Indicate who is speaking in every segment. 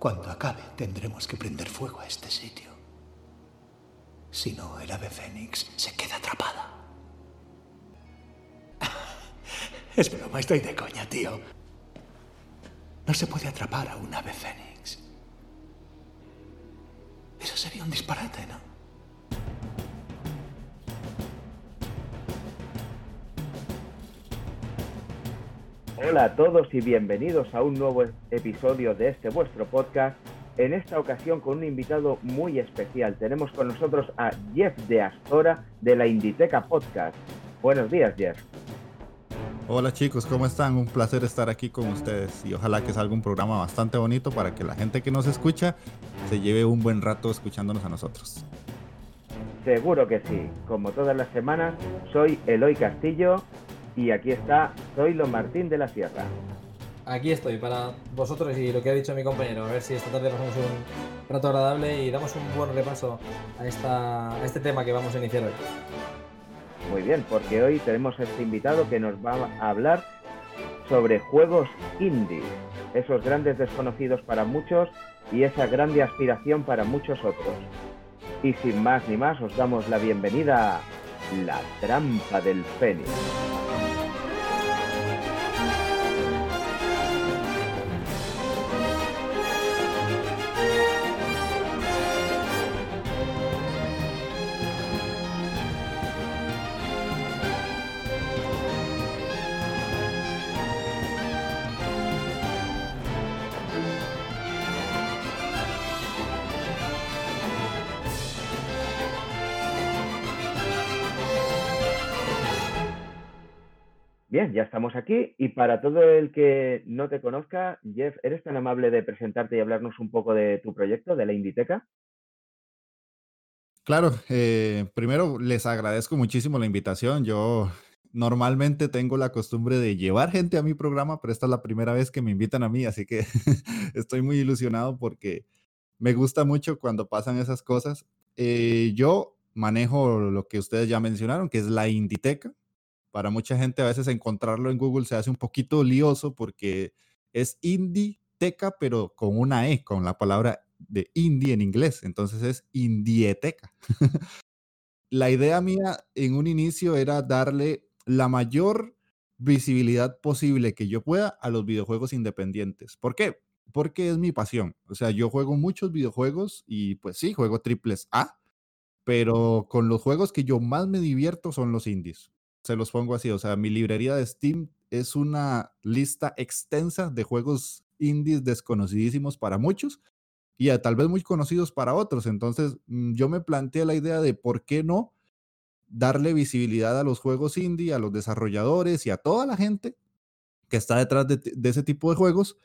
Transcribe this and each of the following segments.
Speaker 1: Cuando acabe, tendremos que prender fuego a este sitio. Si no, el ave fénix se queda atrapada. Es broma, estoy de coña, tío. No se puede atrapar a un ave fénix. Eso sería un disparate, ¿no?
Speaker 2: Hola a todos y bienvenidos a un nuevo episodio de este vuestro podcast. En esta ocasión con un invitado muy especial. Tenemos con nosotros a Jeff de Astora de la Inditeca Podcast. Buenos días, Jeff.
Speaker 3: Hola chicos, ¿cómo están? Un placer estar aquí con ustedes y ojalá que salga un programa bastante bonito para que la gente que nos escucha se lleve un buen rato escuchándonos a nosotros.
Speaker 2: Seguro que sí. Como todas las semanas, soy Eloy Castillo y aquí está Zoilo Martín de la Sierra.
Speaker 4: Aquí estoy para vosotros y lo que ha dicho mi compañero. A ver si esta tarde pasamos un rato agradable y damos un buen repaso a, esta, a este tema que vamos a iniciar hoy.
Speaker 2: Muy bien, porque hoy tenemos a este invitado que nos va a hablar sobre juegos indie, esos grandes desconocidos para muchos y esa grande aspiración para muchos otros. Y sin más ni más, os damos la bienvenida a La Trampa del Fénix. Bien, ya estamos aquí y para todo el que no te conozca, Jeff, ¿eres tan amable de presentarte y hablarnos un poco de tu proyecto, de la Inditeca?
Speaker 3: Claro, eh, primero les agradezco muchísimo la invitación. Yo normalmente tengo la costumbre de llevar gente a mi programa, pero esta es la primera vez que me invitan a mí, así que estoy muy ilusionado porque me gusta mucho cuando pasan esas cosas. Eh, yo manejo lo que ustedes ya mencionaron, que es la Inditeca para mucha gente a veces encontrarlo en Google se hace un poquito lioso porque es Inditeca, pero con una E, con la palabra de indie en inglés. Entonces es Indieteca. la idea mía en un inicio era darle la mayor visibilidad posible que yo pueda a los videojuegos independientes. ¿Por qué? Porque es mi pasión. O sea, yo juego muchos videojuegos y pues sí, juego triples A, pero con los juegos que yo más me divierto son los indies se los pongo así, o sea, mi librería de Steam es una lista extensa de juegos indies desconocidísimos para muchos y tal vez muy conocidos para otros. Entonces, mm, yo me planteé la idea de por qué no darle visibilidad a los juegos indie, a los desarrolladores y a toda la gente que está detrás de, de ese tipo de juegos.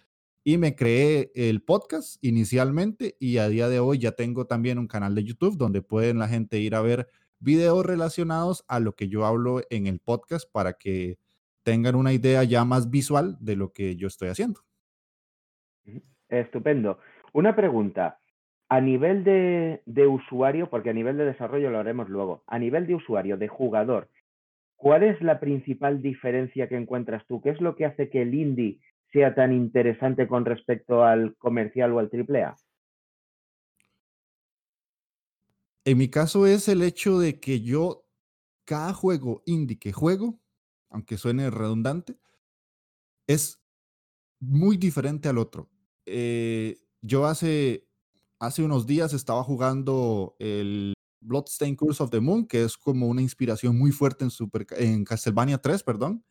Speaker 3: Y me creé el podcast inicialmente y a día de hoy ya tengo también un canal de YouTube donde pueden la gente ir a ver videos relacionados a lo que yo hablo en el podcast para que tengan una idea ya más visual de lo que yo estoy haciendo.
Speaker 2: Estupendo. Una pregunta. A nivel de, usuario, porque a nivel de desarrollo lo haremos luego, a nivel de usuario, de jugador, ¿cuál es la principal diferencia que encuentras tú? ¿Qué es lo que hace que el indie sea tan interesante con respecto al comercial o al AAA?
Speaker 3: En mi caso es el hecho de que yo, cada juego indie que juego, aunque suene redundante, es muy diferente al otro. Eh, yo hace, hace unos días estaba jugando el Bloodstained Curse of the Moon, que es como una inspiración muy fuerte en, Super, en Castlevania 3, perdón.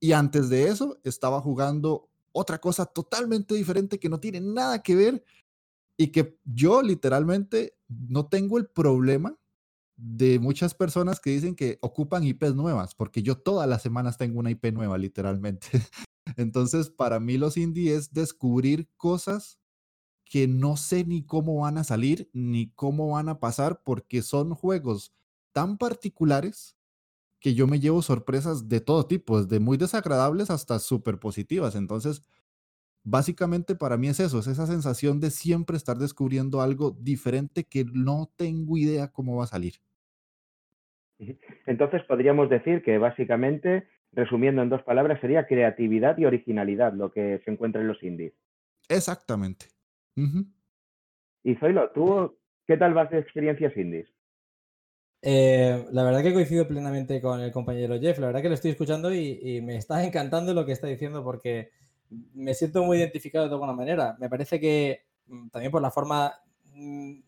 Speaker 3: Y antes de eso estaba jugando otra cosa totalmente diferente que no tiene nada que ver y que yo literalmente no tengo el problema de muchas personas que dicen que ocupan IPs nuevas, porque yo todas las semanas tengo una IP nueva, literalmente. Entonces, para mí los indie es descubrir cosas que no sé ni cómo van a salir, ni cómo van a pasar, porque son juegos tan particulares que yo me llevo sorpresas de todo tipo, desde muy desagradables hasta súper positivas. Entonces, básicamente para mí es eso, es esa sensación de siempre estar descubriendo algo diferente que no tengo idea cómo va a salir.
Speaker 2: Entonces podríamos decir que básicamente, resumiendo en dos palabras, sería creatividad y originalidad lo que se encuentra en los indies.
Speaker 3: Exactamente.
Speaker 2: Y Zoilo, ¿tú qué tal vas de experiencias indies?
Speaker 4: Eh, la verdad que coincido plenamente con el compañero Jeff. La verdad que lo estoy escuchando y, me está encantando lo que está diciendo porque me siento muy identificado de alguna manera. Me parece que mm, también por la forma, mm,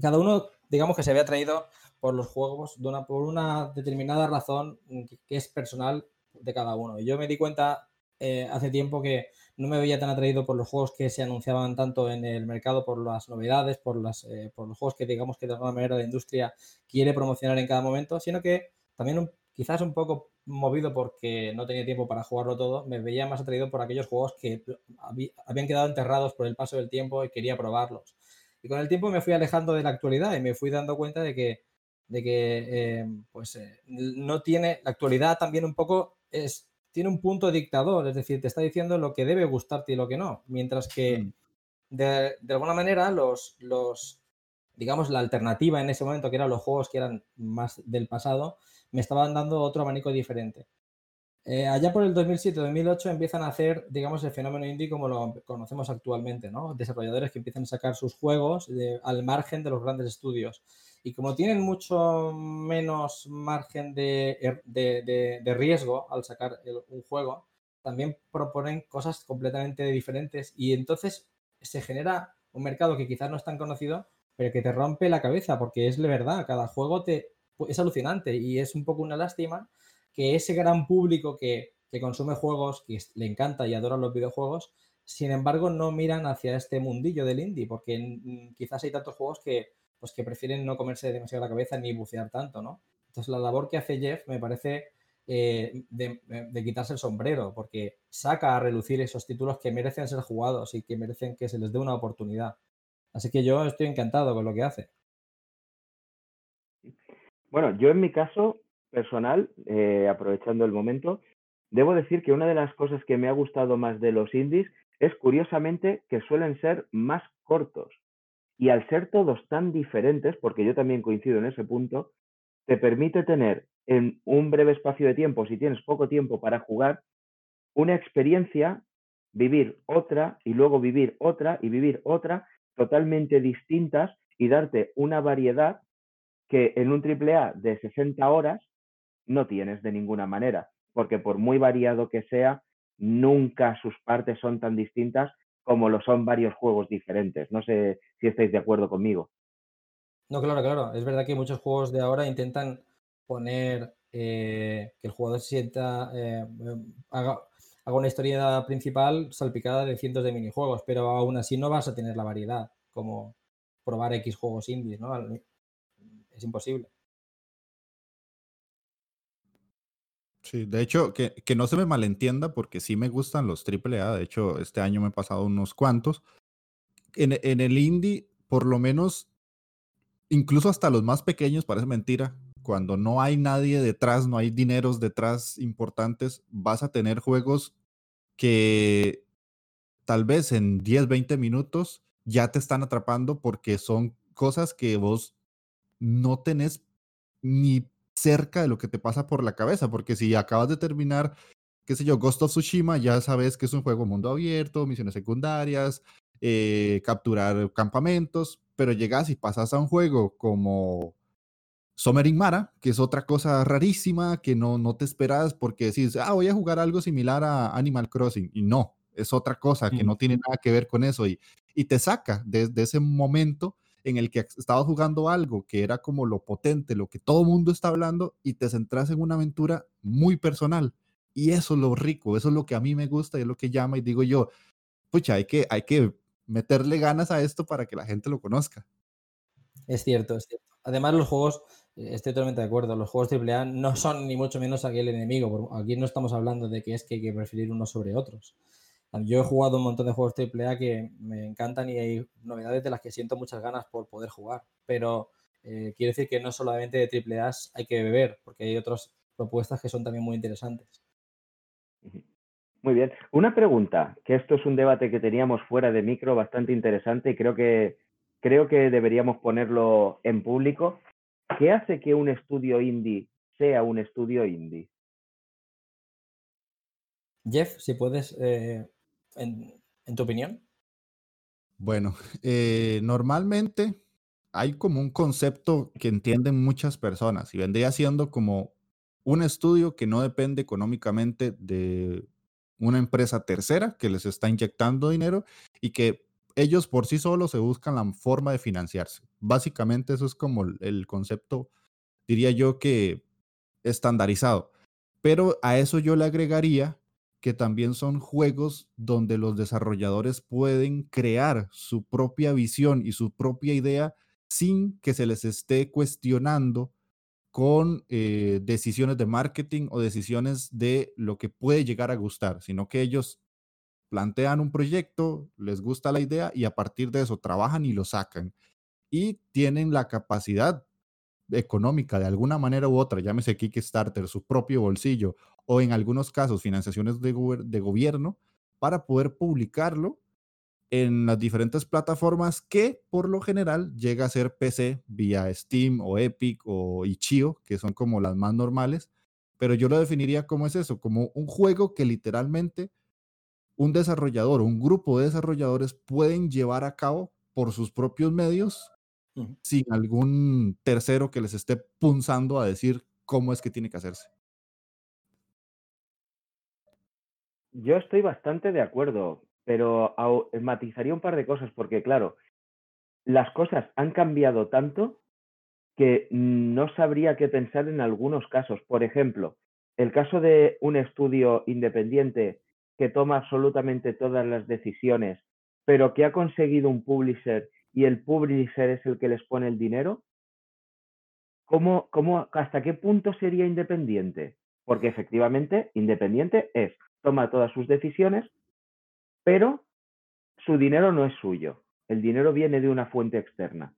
Speaker 4: cada uno, digamos que se ve atraído por los juegos de por una determinada razón que, es personal de cada uno. Y yo me di cuenta eh, hace tiempo que no me veía tan atraído por los juegos que se anunciaban tanto en el mercado, por las novedades, por, las, eh, por los juegos que digamos que de alguna manera la industria quiere promocionar en cada momento, sino que también quizás un poco movido porque no tenía tiempo para jugarlo todo, me veía más atraído por aquellos juegos que habían quedado enterrados por el paso del tiempo y quería probarlos. Y con el tiempo me fui alejando de la actualidad y me fui dando cuenta de que, de que eh, pues, eh, no tiene, la actualidad también un poco es tiene un punto dictador, es decir, te está diciendo lo que debe gustarte y lo que no, mientras que mm. de, alguna manera los, los, digamos, la alternativa en ese momento, que eran los juegos que eran más del pasado, me estaban dando otro abanico diferente. Eh, allá por el 2007-2008 empiezan a hacer, digamos, el fenómeno indie como lo conocemos actualmente, ¿no? Desarrolladores que empiezan a sacar sus juegos al margen de los grandes estudios. Y como tienen mucho menos margen de, er, riesgo al sacar un juego, también proponen cosas completamente diferentes y entonces se genera un mercado que quizás no es tan conocido, pero que te rompe la cabeza porque es de verdad, cada juego te, es alucinante y es un poco una lástima que ese gran público que, que consume juegos, que le encanta y adora los videojuegos, sin embargo no miran hacia este mundillo del indie porque quizás hay tantos juegos que pues que prefieren no comerse demasiado la cabeza ni bucear tanto, ¿no? Entonces la labor que hace Jeff me parece eh, de, quitarse el sombrero, porque saca a relucir esos títulos que merecen ser jugados y que merecen que se les dé una oportunidad. Así que yo estoy encantado con lo que hace.
Speaker 2: Bueno, yo en mi caso personal, eh, aprovechando el momento, debo decir que una de las cosas que me ha gustado más de los indies es curiosamente que suelen ser más cortos. Y al ser todos tan diferentes, porque yo también coincido en ese punto, te permite tener en un breve espacio de tiempo, si tienes poco tiempo para jugar, una experiencia, vivir otra y luego vivir otra y vivir otra totalmente distintas y darte una variedad que en un AAA de 60 horas no tienes de ninguna manera, porque por muy variado que sea, nunca sus partes son tan distintas como lo son varios juegos diferentes. No sé si estáis de acuerdo conmigo.
Speaker 4: No, claro, claro. Es verdad que muchos juegos de ahora intentan poner eh, que el jugador se sienta, eh, haga, una historia principal salpicada de cientos de minijuegos, pero aún así no vas a tener la variedad como probar X juegos indies, ¿no? Es imposible.
Speaker 3: Sí, de hecho, que, no se me malentienda porque sí me gustan los AAA. De hecho, este año me he pasado unos cuantos. En, el indie, por lo menos, incluso hasta los más pequeños, parece mentira. Cuando no hay nadie detrás, no hay dineros detrás importantes, vas a tener juegos que tal vez en 10, 20 minutos ya te están atrapando porque son cosas que vos no tenés ni cerca de lo que te pasa por la cabeza, porque si acabas de terminar, qué sé yo, Ghost of Tsushima, ya sabes que es un juego mundo abierto, misiones secundarias, eh, capturar campamentos, pero llegas y pasas a un juego como Summer in Mara, que es otra cosa rarísima que no, no te esperas porque decís, ah, voy a jugar algo similar a Animal Crossing, y no, es otra cosa que no tiene nada que ver con eso, y, y te saca desde ese momento en el que estabas jugando algo que era como lo potente, lo que todo mundo está hablando, y te centras en una aventura muy personal. Y eso es lo rico, eso es lo que a mí me gusta y es lo que llama y digo yo, pucha, hay que, hay que meterle ganas a esto para que la gente lo conozca.
Speaker 4: Es cierto, es cierto. Además, los juegos, eh, estoy totalmente de acuerdo, los juegos AAA no son ni mucho menos aquel enemigo. Aquí no estamos hablando de que es que hay que preferir unos sobre otros. Yo he jugado un montón de juegos AAA que me encantan y hay novedades de las que siento muchas ganas por poder jugar. Pero eh, quiere decir que no solamente de AAA hay que beber, porque hay otras propuestas que son también muy interesantes.
Speaker 2: Muy bien. Una pregunta, que esto es un debate que teníamos fuera de micro bastante interesante y creo que, creo que deberíamos ponerlo en público. ¿Qué hace que un estudio indie sea un estudio indie?
Speaker 4: Jeff, si puedes eh, en, tu opinión?
Speaker 3: Bueno, eh, normalmente hay como un concepto que entienden muchas personas y vendría siendo como un estudio que no depende económicamente de una empresa tercera que les está inyectando dinero y que ellos por sí solos se buscan la forma de financiarse. Básicamente eso es como el concepto, diría yo, que estandarizado. Pero a eso yo le agregaría que también son juegos donde los desarrolladores pueden crear su propia visión y su propia idea sin que se les esté cuestionando con eh, decisiones de marketing o decisiones de lo que puede llegar a gustar, sino que ellos plantean un proyecto, les gusta la idea y a partir de eso trabajan y lo sacan. Y tienen la capacidad económica de alguna manera u otra, llámese Kickstarter, su propio bolsillo o en algunos casos financiaciones de, de gobierno para poder publicarlo en las diferentes plataformas que por lo general llega a ser PC vía Steam o Epic o Itch.io, que son como las más normales, pero yo lo definiría como es eso, como un juego que literalmente un desarrollador o un grupo de desarrolladores pueden llevar a cabo por sus propios medios sin algún tercero que les esté punzando a decir cómo es que tiene que hacerse.
Speaker 2: Yo estoy bastante de acuerdo, pero matizaría un par de cosas, porque claro, las cosas han cambiado tanto que no sabría qué pensar en algunos casos. Por ejemplo, el caso de un estudio independiente que toma absolutamente todas las decisiones, pero que ha conseguido un publisher y el publisher es el que les pone el dinero, ¿cómo, cómo, ¿hasta qué punto sería independiente? Porque efectivamente, independiente es, toma todas sus decisiones, pero su dinero no es suyo. El dinero viene de una fuente externa.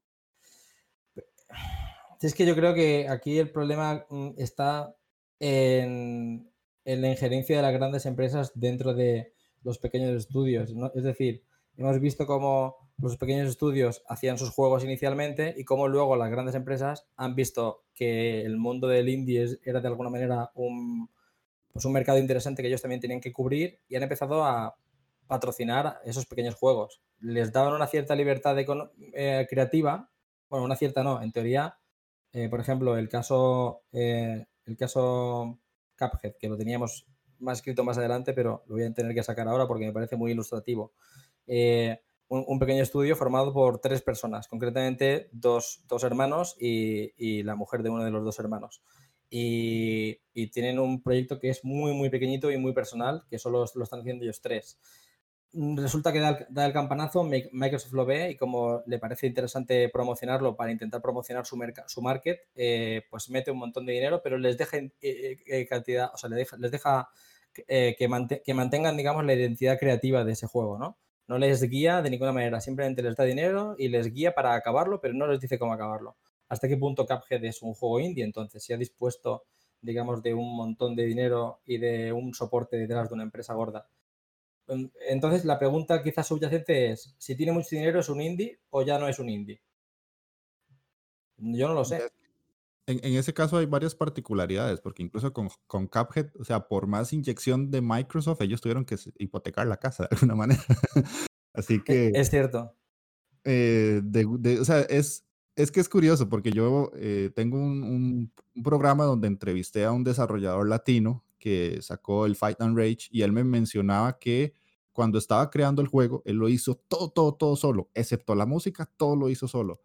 Speaker 4: Es que yo creo que aquí el problema mm, está en, en la injerencia de las grandes empresas dentro de los pequeños estudios. Es decir, hemos visto cómo los pequeños estudios hacían sus juegos inicialmente y cómo luego las grandes empresas han visto que el mundo del indie era de alguna manera un, pues un mercado interesante que ellos también tenían que cubrir y han empezado a patrocinar esos pequeños juegos. Les daban una cierta libertad eh, creativa, bueno, una cierta no, en teoría, eh, por ejemplo, el caso, eh, el caso Cuphead, que lo teníamos más escrito más adelante, pero lo voy a tener que sacar ahora porque me parece muy ilustrativo un, pequeño estudio formado por tres personas, concretamente dos, hermanos y, la mujer de uno de los dos hermanos. Y, tienen un proyecto que es muy, muy pequeñito y muy personal, que solo lo están haciendo ellos tres. Resulta que da el, campanazo, Microsoft lo ve y como le parece interesante promocionarlo para intentar promocionar su, su market, eh, pues mete un montón de dinero, pero les deja eh, eh, cantidad, o sea, les deja, que, que, mantengan, digamos, la identidad creativa de ese juego, ¿no? no les guía de ninguna manera, simplemente les da dinero y les guía para acabarlo, pero no les dice cómo acabarlo. ¿Hasta qué punto Cuphead es un juego indie? Entonces, si ha dispuesto, digamos, de un montón de dinero y de un soporte detrás de una empresa gorda. Entonces, la pregunta quizás subyacente es, si tiene mucho dinero, ¿es un indie o ya no es un indie? Yo no lo sé
Speaker 3: en, ese caso hay varias particularidades, porque incluso con, con Cuphead, o sea, por más inyección de Microsoft, ellos tuvieron que hipotecar la casa de alguna manera. Así e, que...
Speaker 4: Es cierto.
Speaker 3: Eh, o sea, es, es que es curioso, porque yo eh, tengo un, programa donde entrevisté a un desarrollador latino que sacó el Fight and Rage y él me mencionaba que cuando estaba creando el juego, él lo hizo todo, todo, todo solo, excepto la música, todo lo hizo solo.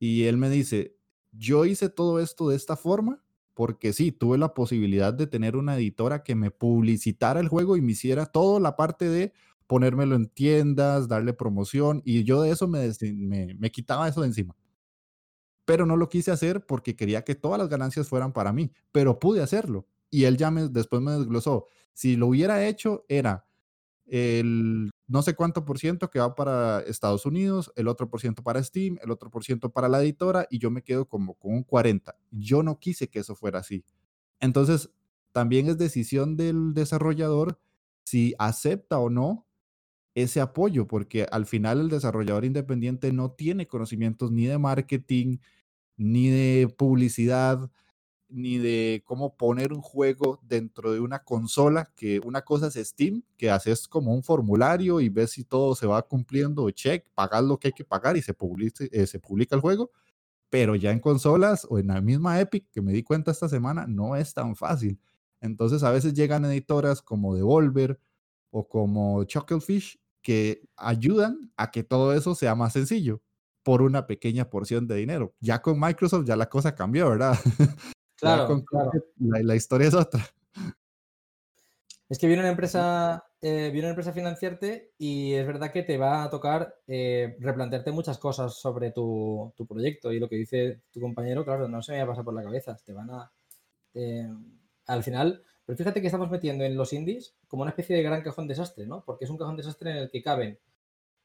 Speaker 3: Y él me dice, yo hice todo esto de esta forma porque sí, tuve la posibilidad de tener una editora que me publicitara el juego y me hiciera toda la parte de ponérmelo en tiendas, darle promoción, y yo de eso me, me, quitaba eso de encima. Pero no lo quise hacer porque quería que todas las ganancias fueran para mí, pero pude hacerlo. Y él ya me, después me desglosó. Si lo hubiera hecho, era el no sé cuánto por ciento que va para Estados Unidos, el otro por ciento para Steam, el otro por ciento para la editora y yo me quedo como con un 40. Yo no quise que eso fuera así. Entonces, también es decisión del desarrollador si acepta o no ese apoyo, porque al final el desarrollador independiente no tiene conocimientos ni de marketing, ni de publicidad, ni de cómo poner un juego dentro de una consola, que una cosa es Steam, que haces como un formulario y ves si todo se va cumpliendo, check, pagas lo que hay que pagar y se, eh, se publica el juego, pero ya en consolas o en la misma Epic, que me di cuenta esta semana, no es tan fácil. Entonces a veces llegan editoras como Devolver o como Chucklefish que ayudan a que todo eso sea más sencillo por una pequeña porción de dinero. Ya con Microsoft ya la cosa cambió, ¿verdad?
Speaker 4: Claro, claro.
Speaker 3: La, historia es otra.
Speaker 4: Es que viene una empresa, eh, viene una empresa a financiarte y es verdad que te va a tocar eh, replantearte muchas cosas sobre tu, proyecto y lo que dice tu compañero, claro, no se me va a pasar por la cabeza. Te van a. al final, pero fíjate que estamos metiendo en los indies como una especie de gran cajón desastre, ¿no? Porque es un cajón desastre en el que caben,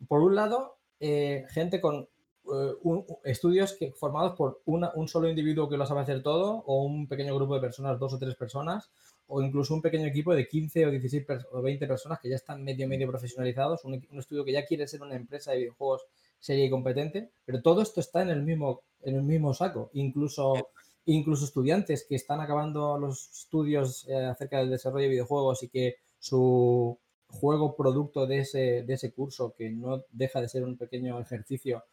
Speaker 4: por un lado, eh, gente con eh, estudios que, formados por un solo individuo que lo sabe hacer todo, o un pequeño grupo de personas, dos o tres personas, o incluso un pequeño equipo de 15 o 16 o 20 personas que ya están medio medio profesionalizados, un, estudio que ya quiere ser una empresa de videojuegos seria y competente, pero todo esto está en el mismo, en el mismo saco, incluso, incluso estudiantes que están acabando los estudios eh, acerca del desarrollo de videojuegos y que su juego producto de ese, de ese curso, que no deja de ser un pequeño ejercicio,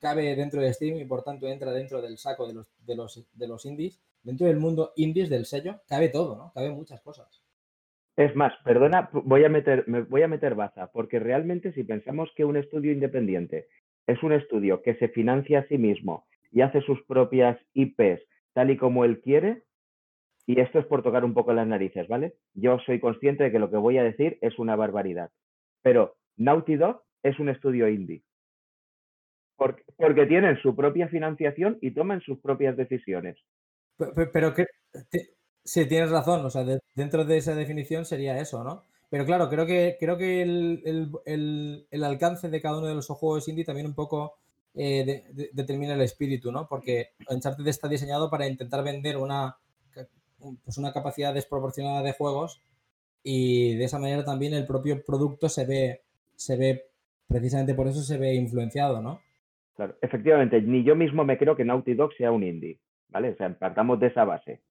Speaker 4: cabe dentro de Steam y por tanto entra dentro del saco de los, de los, de los indies. Dentro del mundo indies del sello cabe todo, ¿no? Cabe muchas cosas.
Speaker 2: Es más, perdona, voy a meter, me voy a meter baza, porque realmente si pensamos que un estudio independiente es un estudio que se financia a sí mismo y hace sus propias IPs tal y como él quiere, y esto es por tocar un poco las narices, ¿vale? Yo soy consciente de que lo que voy a decir es una barbaridad, pero Naughty Dog es un estudio indie. Porque, tienen su propia financiación y toman sus propias decisiones.
Speaker 4: Pero, que sí, tienes razón, o sea, dentro de esa definición sería eso, ¿no? Pero claro, creo que, creo que el, alcance de cada uno de los juegos indie también un poco eh, determina el espíritu, ¿no? Porque Uncharted está diseñado para intentar vender una, pues una capacidad desproporcionada de juegos y de esa manera también el propio producto se ve, se ve, precisamente por eso se ve influenciado, ¿no?
Speaker 2: Claro, efectivamente, ni yo mismo me creo que Naughty Dog sea un indie, ¿vale? O sea, partamos de esa base.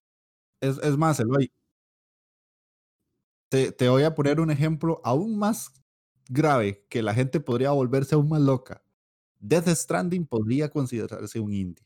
Speaker 3: Es, es más, Eloy, te, te voy a poner un ejemplo aún más grave que la gente podría volverse aún más loca. Death Stranding podría considerarse un indie.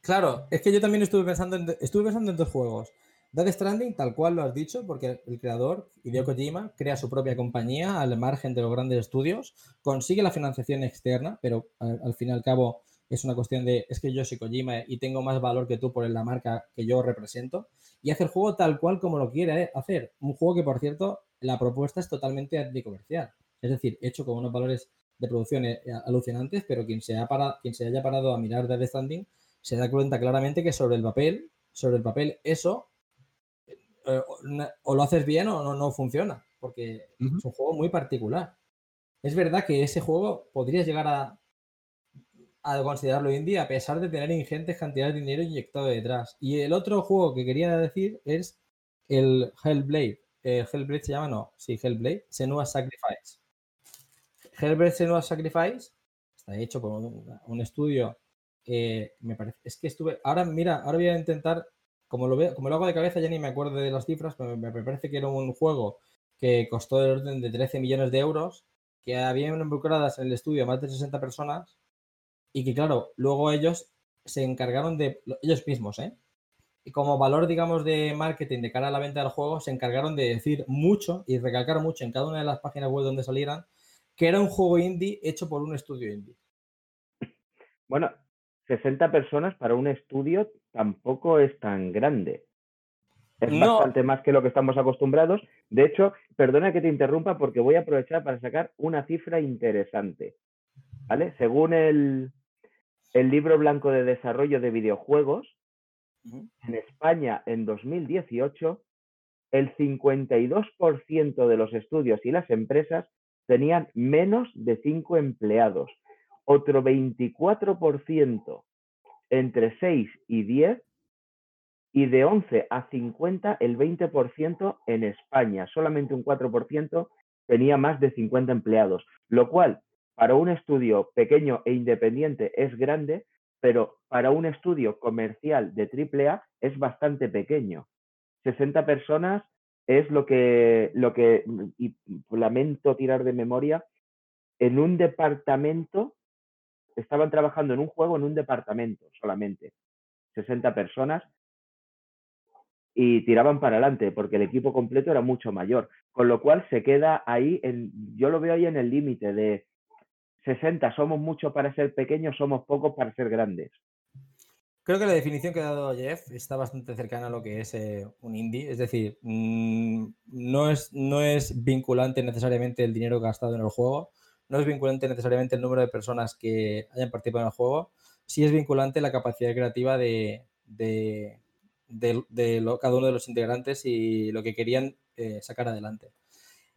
Speaker 4: Claro, es que yo también estuve pensando en, estuve pensando en dos juegos. Death Stranding, tal cual lo has dicho, porque el creador, Hideo Kojima, crea su propia compañía al margen de los grandes estudios, consigue la financiación externa, pero al, fin y al cabo es una cuestión de, es que yo soy Kojima y tengo más valor que tú por la marca que yo represento, y hace el juego tal cual como lo quiere hacer. Un juego que, por cierto, la propuesta es totalmente anticomercial. Es decir, hecho con unos valores de producción eh, alucinantes, pero quien se, ha quien se haya parado a mirar Death Stranding se da cuenta claramente que sobre el papel, sobre el papel, eso o lo haces bien o no, no funciona, porque es un juego muy particular. Es verdad que ese juego podrías llegar a, a considerarlo indie a pesar de tener ingentes cantidades de dinero inyectado detrás. Y el otro juego que quería decir es el Hellblade. Eh, Hellblade se llama, no, sí, Hellblade, Senua Sacrifice. Hellblade Senua Sacrifice está hecho por un, estudio que me parece, es que estuve, ahora mira, ahora voy a intentar como lo, veo, como lo hago de cabeza ya ni me acuerdo de las cifras, pero me, parece que era un juego que costó del orden de 13 millones de euros, que habían involucradas en el estudio más de 60 personas y que claro, luego ellos se encargaron de, ellos mismos, ¿eh? Y como valor, digamos, de marketing de cara a la venta del juego, se encargaron de decir mucho y recalcar mucho en cada una de las páginas web donde salieran que era un juego indie hecho por un estudio indie.
Speaker 2: Bueno, 60 personas para un estudio tampoco es tan grande. Es bastante más que lo que estamos acostumbrados. De hecho, perdona que te interrumpa porque voy a aprovechar para sacar una cifra interesante. ¿Vale? Según el, el libro blanco de desarrollo de videojuegos, en España en 2018, el 52% de los estudios y las empresas tenían menos de 5 empleados otro 24% entre 6 y 10 y de 11 a 50 el 20% en España. Solamente un 4% tenía más de 50 empleados, lo cual para un estudio pequeño e independiente es grande, pero para un estudio comercial de AAA es bastante pequeño. 60 personas es lo que, lo que, y lamento tirar de memoria, en un departamento, estaban trabajando en un juego en un departamento solamente, 60 personas, y tiraban para adelante, porque el equipo completo era mucho mayor, con lo cual se queda ahí, yo lo veo ahí en el límite de 60, somos muchos para ser pequeños, somos pocos para ser grandes.
Speaker 4: Creo que la definición que ha dado Jeff está bastante cercana a lo que es eh, un indie. Es decir, mm, no, es, no es vinculante necesariamente el dinero gastado en el juego, no es vinculante necesariamente el número de personas que hayan participado en el juego, sí es vinculante la capacidad creativa de, de, cada uno de los integrantes y lo que querían eh, sacar adelante.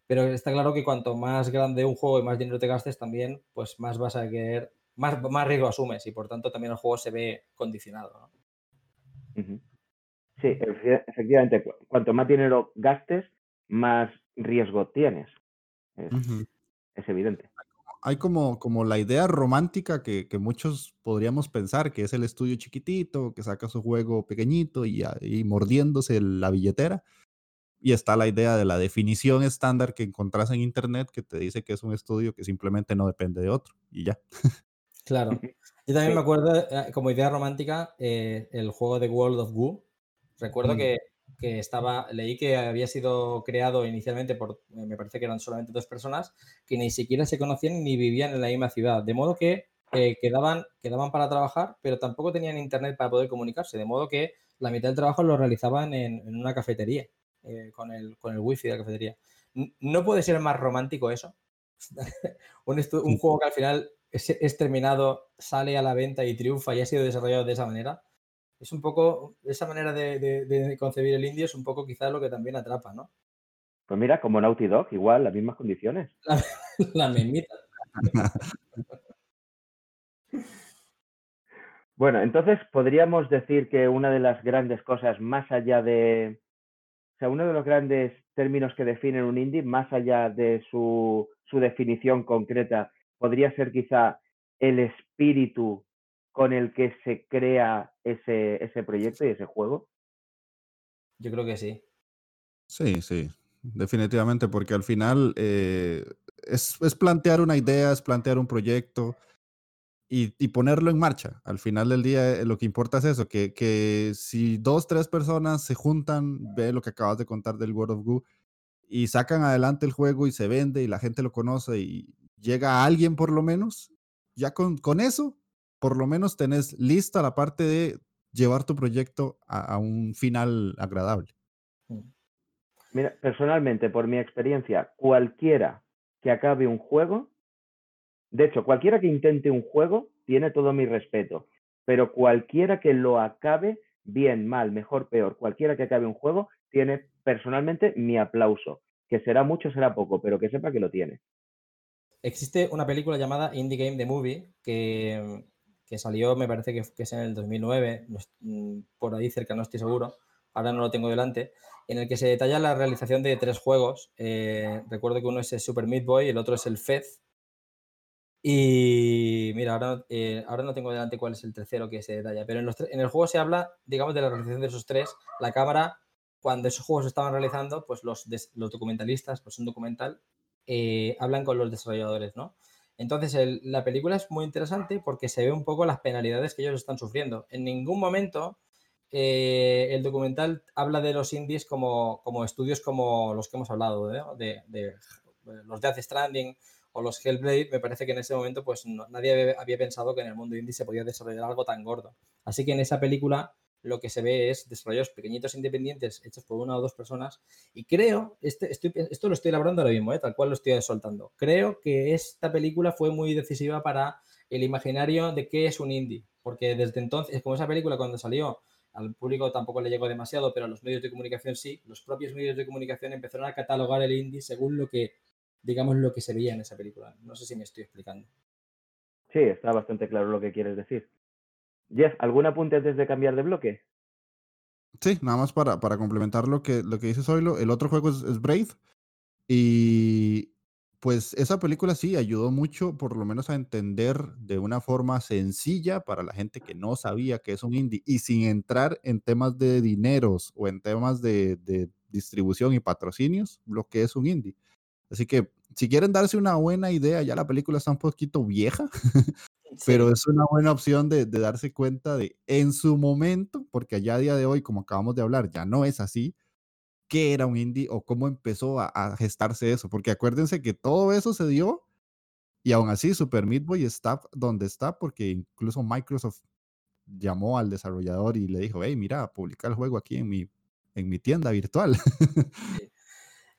Speaker 4: Pero está claro que cuanto más grande un juego y más dinero te gastes, también, pues más vas a querer más, más riesgo asumes y por tanto también el juego se ve condicionado.
Speaker 2: Sí, efectivamente, cuanto más dinero gastes, más riesgo tienes. Es, evidente.
Speaker 3: Hay como, como la idea romántica que, muchos podríamos pensar, que es el estudio chiquitito, que saca su juego pequeñito y, y mordiéndose la billetera. Y está la idea de la definición estándar que encontrás en Internet que te dice que es un estudio que simplemente no depende de otro y ya.
Speaker 4: Claro. Yo también me acuerdo, eh, como idea romántica, eh, el juego de World of Goo. Recuerdo mm. que, estaba, leí que había sido creado inicialmente por, eh, me parece que eran solamente dos personas, que ni siquiera se conocían ni vivían en la misma ciudad. De modo que quedaban, quedaban para trabajar, pero tampoco tenían internet para poder comunicarse. De modo que la mitad del trabajo lo realizaban en, una cafetería, con, el, con el wifi de la cafetería. ¿No puede ser más romántico eso? un, un juego que al final es, terminado, sale a la venta y triunfa y ha sido desarrollado de esa manera, es un poco, esa manera de, concebir el indie es un poco quizás lo que también atrapa, ¿no?
Speaker 2: Pues mira, como Naughty Dog, igual, las mismas condiciones.
Speaker 4: La, la
Speaker 2: bueno, entonces podríamos decir que una de las grandes cosas, más allá de, o sea, uno de los grandes términos que definen un indie, más allá de su, su definición concreta, podría ser quizá el espíritu con el que se crea ese, ese proyecto y ese juego?
Speaker 4: Yo creo que sí.
Speaker 3: Sí, sí, definitivamente, porque al final eh, es, plantear una idea, es plantear un proyecto y, ponerlo en marcha. Al final del día eh, lo que importa es eso, que, que si dos, tres personas se juntan, ve lo que acabas de contar del World of Goo, y sacan adelante el juego y se vende y la gente lo conoce y llega a alguien por lo menos, ya con, con eso, por lo menos tenés lista la parte de llevar tu proyecto a, un final agradable. Mm.
Speaker 2: Mira, personalmente, por mi experiencia, cualquiera que acabe un juego, de hecho, cualquiera que intente un juego tiene todo mi respeto, pero cualquiera que lo acabe, bien, mal, mejor, peor, cualquiera que acabe un juego, tiene personalmente mi aplauso, que será mucho, será poco, pero que sepa que lo tiene.
Speaker 4: Existe una película llamada Indie Game The Movie que, salió, me parece que, es en el 2009, mm, por ahí cerca, no estoy seguro, ahora no lo tengo delante, en el que se detalla la realización de tres juegos. Eh, recuerdo que uno es el Super Meat Boy, el otro es el Fez. Y mira, ahora, eh, ahora no tengo delante cuál es el tercero que se detalla, pero en, en el juego se habla, digamos, de la realización de esos tres. La cámara, cuando esos juegos se estaban realizando, pues los, los documentalistas, pues un documental, eh, hablan con los desarrolladores, ¿no? Entonces, la película es muy interesante porque se ve un poco las penalidades que ellos están sufriendo. En ningún momento eh, el documental habla de los indies como, estudios como los que hemos hablado, de, los Death Stranding o los Hellblade. Me parece que en ese momento pues nadie había pensado que en el mundo indie se podía desarrollar algo tan gordo. Así que en esa película lo que se ve es desarrollos pequeñitos independientes hechos por una o dos personas. Y creo, este, esto lo estoy elaborando ahora mismo, ¿eh? tal cual lo estoy soltando. Creo que esta película fue muy decisiva para el imaginario de qué es un indie. Porque desde entonces, como esa película cuando salió, al público tampoco le llegó demasiado, pero a los medios de comunicación sí, los propios medios de comunicación empezaron a catalogar el indie según lo que, digamos, lo que se veía en esa película. No sé si me estoy explicando.
Speaker 2: Sí, está bastante claro lo que quieres decir. Jeff, ¿algún apunte antes de cambiar de bloque?
Speaker 3: Sí, nada más para, para complementar lo que, lo que dice Zoilo. El otro juego es, es Brave. Y pues esa película sí ayudó mucho, por lo menos a entender de una forma sencilla para la gente que no sabía que es un indie y sin entrar en temas de dineros o en temas de, de distribución y patrocinios, lo que es un indie. Así que si quieren darse una buena idea, ya la película está un poquito vieja, pero es una buena opción de, de, darse cuenta de en su momento, porque ya a día de hoy, como acabamos de hablar, ya no es así, qué era un indie o cómo empezó a, a gestarse eso, porque acuérdense que todo eso se dio y aún así Super Meat Boy está donde está porque incluso Microsoft llamó al desarrollador y le dijo, hey, mira, publica el juego aquí en mi, en mi tienda virtual.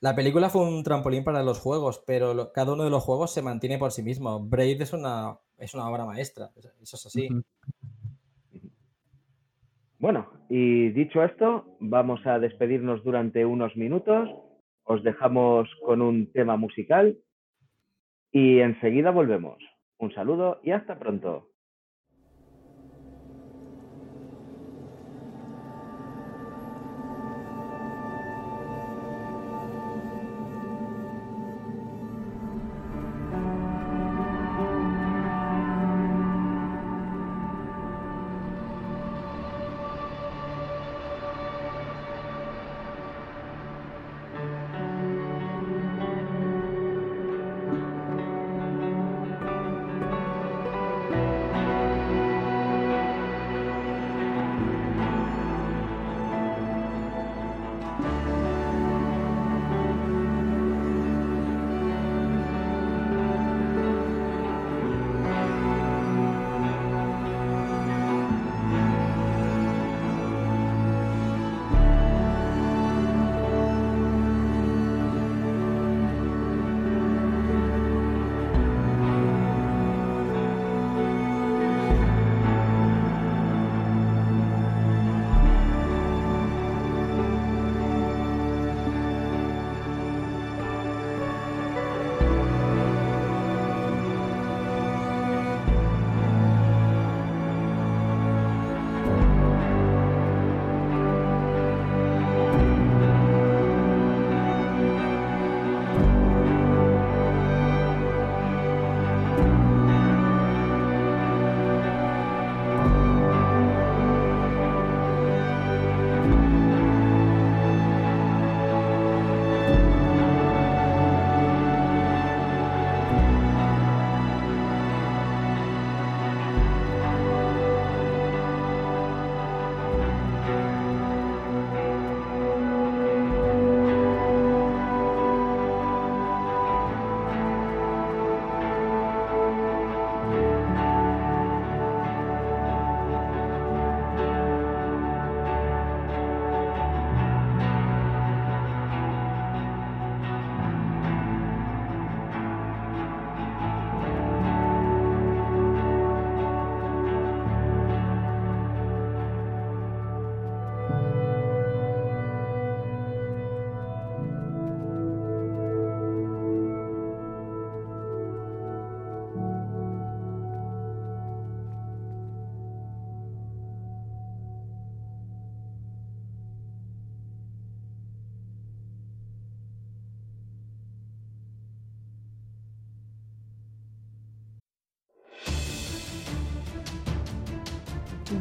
Speaker 4: La película fue un trampolín para los juegos, pero lo, cada uno de los juegos se mantiene por sí mismo. Braid es una, es una obra maestra, eso es así.
Speaker 2: Bueno, y dicho esto, vamos a despedirnos durante unos minutos. Os dejamos con un tema musical y enseguida volvemos. Un saludo y hasta pronto.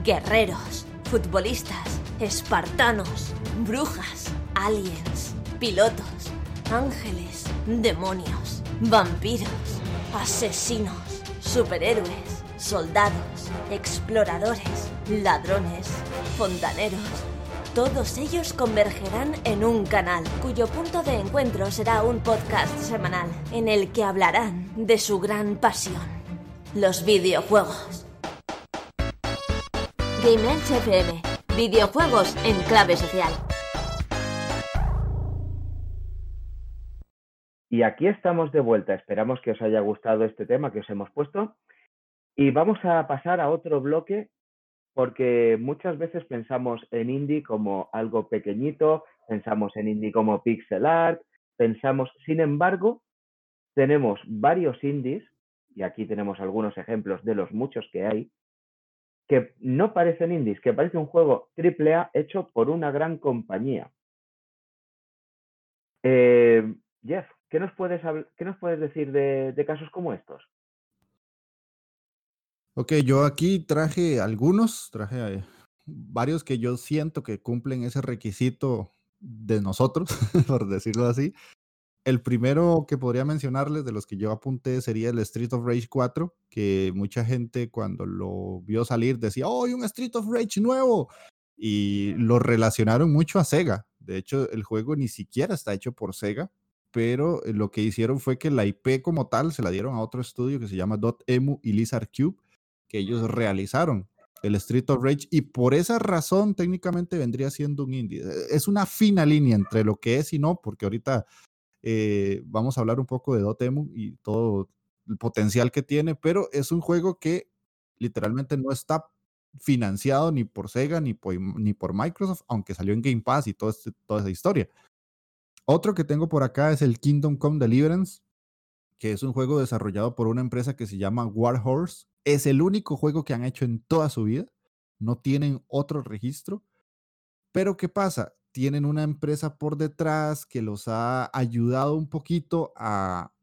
Speaker 5: Guerreros, futbolistas, espartanos, brujas, aliens, pilotos, ángeles, demonios, vampiros, asesinos, superhéroes, soldados, exploradores, ladrones, fontaneros. Todos ellos convergerán en un canal cuyo punto de encuentro será un podcast semanal en el que hablarán de su gran pasión, los videojuegos. FM. Videojuegos en clave social.
Speaker 2: Y aquí estamos de vuelta. Esperamos que os haya gustado este tema que os hemos puesto. Y vamos a pasar a otro bloque porque muchas veces pensamos en indie como algo pequeñito, pensamos en indie como pixel art, pensamos, sin embargo, tenemos varios indies, y aquí tenemos algunos ejemplos de los muchos que hay, que no parecen indies, que parece un juego AAA hecho por una gran compañía. Eh, Jeff, ¿qué ¿qué nos puedes, qué nos puedes decir de, de casos como estos?
Speaker 3: Ok, yo aquí traje algunos, traje varios que yo siento que cumplen ese requisito de nosotros, por decirlo así. El primero que podría mencionarles de los que yo apunté sería el Street of Rage 4, que mucha gente cuando lo vio salir decía, ¡oh, hay un Street of Rage nuevo! Y lo relacionaron mucho a Sega. De hecho, el juego ni siquiera está hecho por Sega, pero lo que hicieron fue que la IP como tal se la dieron a otro estudio que se llama Dotemu y Lizard Cube, que ellos realizaron el Street of Rage y por esa razón técnicamente vendría siendo un indie. Es una fina línea entre lo que es y no, porque ahorita eh, vamos a hablar un poco de Dotemu y todo el potencial que tiene, pero es un juego que literalmente no está financiado ni por Sega ni por, Microsoft, aunque salió en Game Pass y este, toda esa historia. Otro que tengo por acá es el Kingdom Come Deliverance, que es un juego desarrollado por una empresa que se llama Warhorse. Es el único juego que han hecho en toda su vida. No tienen otro registro. Pero ¿qué pasa? Tienen una empresa por detrás que los ha ayudado un poquito a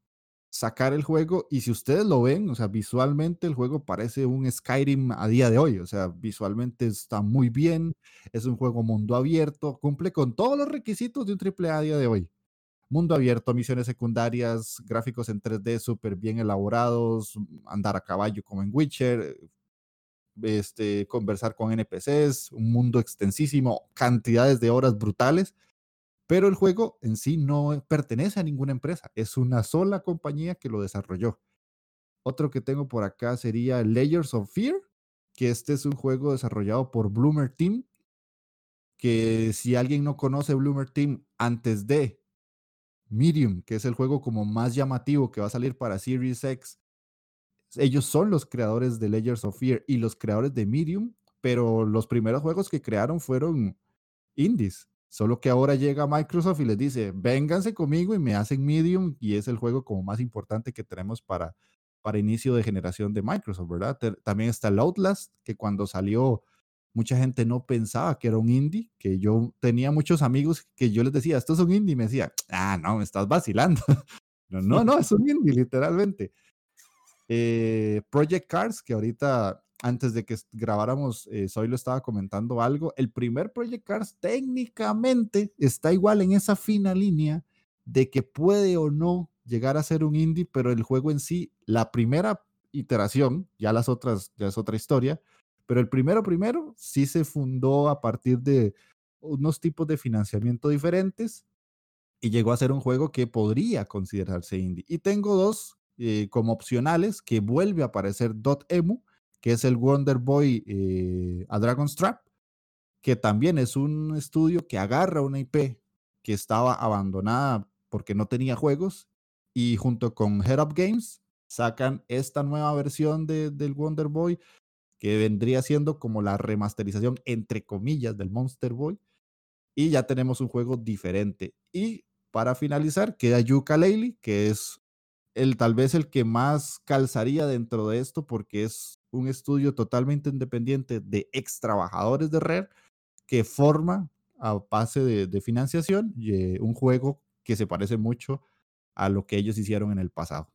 Speaker 3: sacar el juego y si ustedes lo ven, o sea, visualmente el juego parece un Skyrim a día de hoy, o sea, visualmente está muy bien, es un juego mundo abierto, cumple con todos los requisitos de un AAA a día de hoy. Mundo abierto, misiones secundarias, gráficos en 3D súper bien elaborados, andar a caballo como en Witcher, este, conversar con NPCs, un mundo extensísimo, cantidades de horas brutales, pero el juego en sí no pertenece a ninguna empresa, es una sola compañía que lo desarrolló. Otro que tengo por acá sería Layers of Fear, que este es un juego desarrollado por Bloomer Team, que si alguien no conoce Bloomer Team antes de Medium, que es el juego como más llamativo que va a salir para Series X ellos son los creadores de Layers of Fear y los creadores de Medium, pero los primeros juegos que crearon fueron indies. Solo que ahora llega Microsoft y les dice, vénganse conmigo y me hacen Medium y es el juego como más importante que tenemos para, para inicio de generación de Microsoft, ¿verdad? También está el Outlast, que cuando salió mucha gente no pensaba que era un indie, que yo tenía muchos amigos que yo les decía, esto es un indie, y me decía, ah, no, me estás vacilando. no, no, no, es un indie, literalmente. Eh, Project Cars, que ahorita antes de que grabáramos, eh, Soy lo estaba comentando algo. El primer Project Cars técnicamente está igual en esa fina línea de que puede o no llegar a ser un indie, pero el juego en sí, la primera iteración, ya las otras, ya es otra historia, pero el primero primero sí se fundó a partir de unos tipos de financiamiento diferentes y llegó a ser un juego que podría considerarse indie. Y tengo dos eh, como opcionales que vuelve a aparecer Dotemu, que es el Wonder Boy eh, a Dragon's Trap, que también es un estudio que agarra una IP que estaba abandonada porque no tenía juegos y junto con Head Up Games sacan esta nueva versión de, del Wonder Boy que vendría siendo como la remasterización entre comillas del Monster Boy y ya tenemos un juego diferente. Y para finalizar queda Yuka Laylee que es el tal vez el que más calzaría dentro de esto porque es un estudio totalmente independiente de ex trabajadores de Red que forma a base de, financiación y, un juego que se parece mucho a lo que ellos hicieron en el pasado.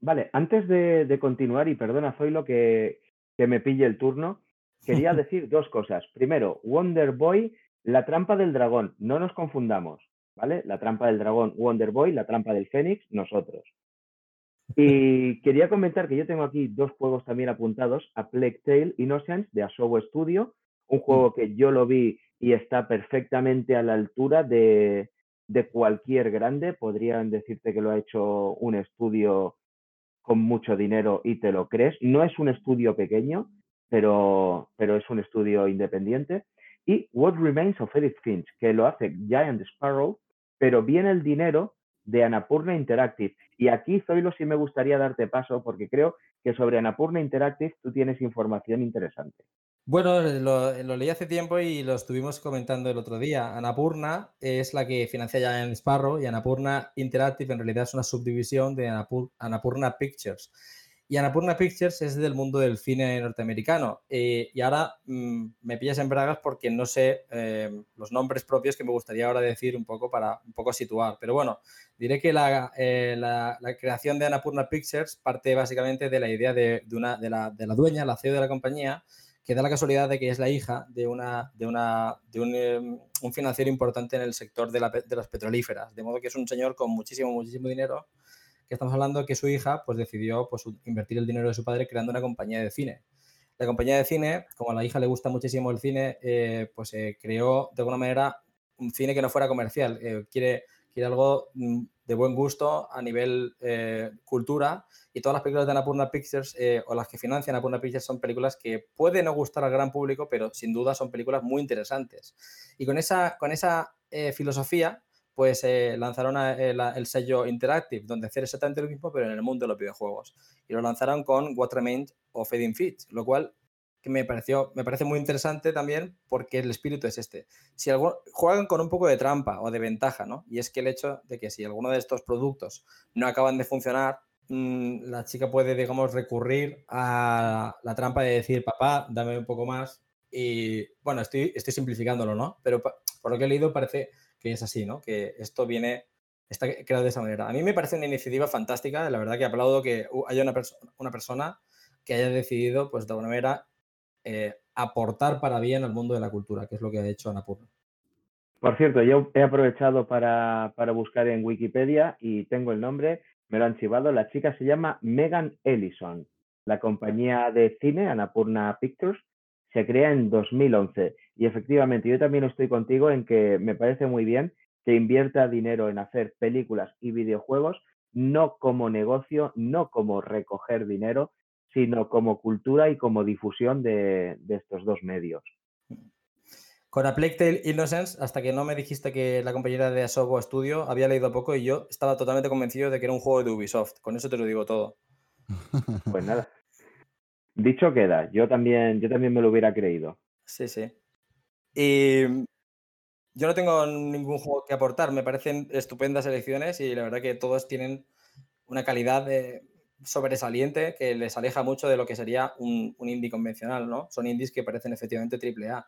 Speaker 2: Vale, antes de, continuar, y perdona, soy lo que, que me pille el turno, quería decir dos cosas. Primero, Wonder Boy, la trampa del dragón, no nos confundamos. ¿Vale? La trampa del dragón Wonder Boy, la trampa del Fénix, nosotros. Y quería comentar que yo tengo aquí dos juegos también apuntados, A Plague Tale Innocence de Asobo Studio, un mm. juego que yo lo vi y está perfectamente a la altura de, de cualquier grande. Podrían decirte que lo ha hecho un estudio con mucho dinero y te lo crees. No es un estudio pequeño, pero, pero es un estudio independiente. Y What Remains of Edith Finch, que lo hace Giant Sparrow, pero viene el dinero de Anapurna Interactive. Y aquí, Zoilo, sí me gustaría darte paso porque creo que sobre Anapurna Interactive tú tienes información interesante.
Speaker 4: Bueno, lo, leí hace tiempo y lo estuvimos comentando el otro día. Anapurna es la que financia ya en Sparrow y Anapurna Interactive en realidad es una subdivisión de Anapurna Pictures. Y Annapurna Pictures es del mundo del cine norteamericano. Eh, y ahora mm, me pillas en bragas porque no sé eh, los nombres propios que me gustaría ahora decir un poco para un poco situar. Pero bueno, diré que la, eh, la, creación de Annapurna Pictures parte básicamente de la idea de, una, de, la, de la dueña, la CEO de la compañía, que da la casualidad de que es la hija de, una, de, una, de un, un financiero importante en el sector de, la, de las petrolíferas. De modo que es un señor con muchísimo, muchísimo dinero estamos hablando que su hija pues, decidió pues, invertir el dinero de su padre creando una compañía de cine. La compañía de cine, como a la hija le gusta muchísimo el cine, eh, pues eh, creó de alguna manera un cine que no fuera comercial. Eh, quiere, quiere algo mm, de buen gusto a nivel cultura y todas las películas de Anapurna Pictures o las que financian Anapurna Pictures son películas que pueden no gustar al gran público, pero sin duda son películas muy interesantes. Y con esa, con esa filosofía pues eh, lanzaron eh, el, sello Interactive, donde hacer exactamente lo mismo, pero en el mundo de los videojuegos. Y lo lanzaron con What Remains of Edith Finch, lo cual que me pareció me parece muy interesante también porque el espíritu es este. Si juegan con un poco de trampa o de ventaja, ¿no? Y es que el hecho de que si alguno de estos productos no acaban de funcionar, mm, la chica puede, digamos, recurrir a la trampa de decir, papá, dame un poco más. Y bueno, estoy, estoy simplificándolo, ¿no? Pero por lo que he leído parece que es así, ¿no? Que esto viene, está creado de esa manera. A mí me parece una iniciativa fantástica, la verdad que aplaudo que haya una, una persona que haya decidido, pues de alguna manera, eh, aportar para bien al mundo de la cultura, que es lo que ha hecho Anapurna.
Speaker 2: Por cierto, yo he aprovechado para, para, buscar en Wikipedia y tengo el nombre, me lo han chivado. La chica se llama Megan Ellison. La compañía de cine, Anapurna Pictures, se crea en 2011. Y efectivamente, yo también estoy contigo en que me parece muy bien que invierta dinero en hacer películas y videojuegos, no como negocio, no como recoger dinero, sino como cultura y como difusión de, estos dos medios.
Speaker 4: Con A Plague Tale Innocence, hasta que no me dijiste que la compañera de Asobo Studio había leído poco y yo estaba totalmente convencido de que era un juego de Ubisoft. Con eso te lo digo todo.
Speaker 2: Pues nada. Dicho queda, yo también, yo también me lo hubiera creído.
Speaker 4: Sí, sí. Y yo no tengo ningún juego que aportar, me parecen estupendas elecciones y la verdad que todos tienen una calidad de sobresaliente que les aleja mucho de lo que sería un, indie convencional, ¿no? Son indies que parecen efectivamente triple A.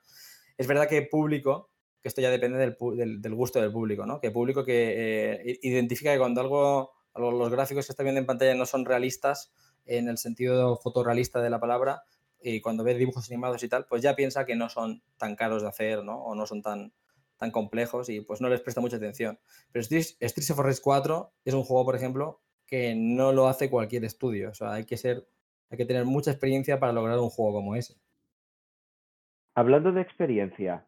Speaker 4: Es verdad que público, que esto ya depende del, gusto del público, ¿no? Que público que eh, identifica que cuando algo, los gráficos que está viendo en pantalla no son realistas, en el sentido fotorrealista de la palabra, y cuando ve dibujos animados y tal, pues ya piensa que no son tan caros de hacer, ¿no? O no son tan, tan complejos y pues no les presta mucha atención. Pero Street, of Rage 4 es un juego, por ejemplo, que no lo hace cualquier estudio. O sea, hay que ser, hay que tener mucha experiencia para lograr un juego como ese.
Speaker 2: Hablando de experiencia,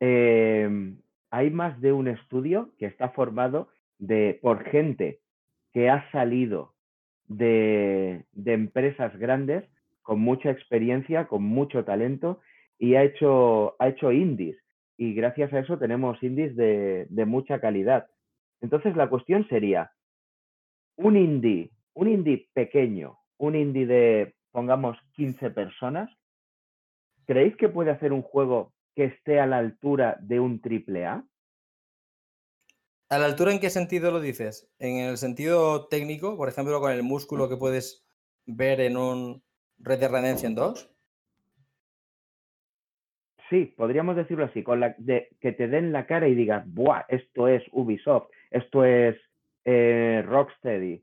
Speaker 2: em, hay más de un estudio que está formado de, por gente que ha salido de, empresas grandes con mucha experiencia, con mucho talento y ha hecho, ha hecho indies. Y gracias a eso tenemos indies de, de mucha calidad. Entonces la cuestión sería, un indie, un indie pequeño, un indie de, pongamos, 15 personas, ¿creéis que puede hacer un juego que esté a la altura de un triple A?
Speaker 4: ¿A la altura en qué sentido lo dices? ¿En el sentido técnico, por ejemplo, con el músculo que puedes ver en un Red Dead Redemption 2?
Speaker 2: Sí, podríamos decirlo así, con la de, que te den la cara y digas, ¡buah! Esto es Ubisoft, esto es eh, Rocksteady.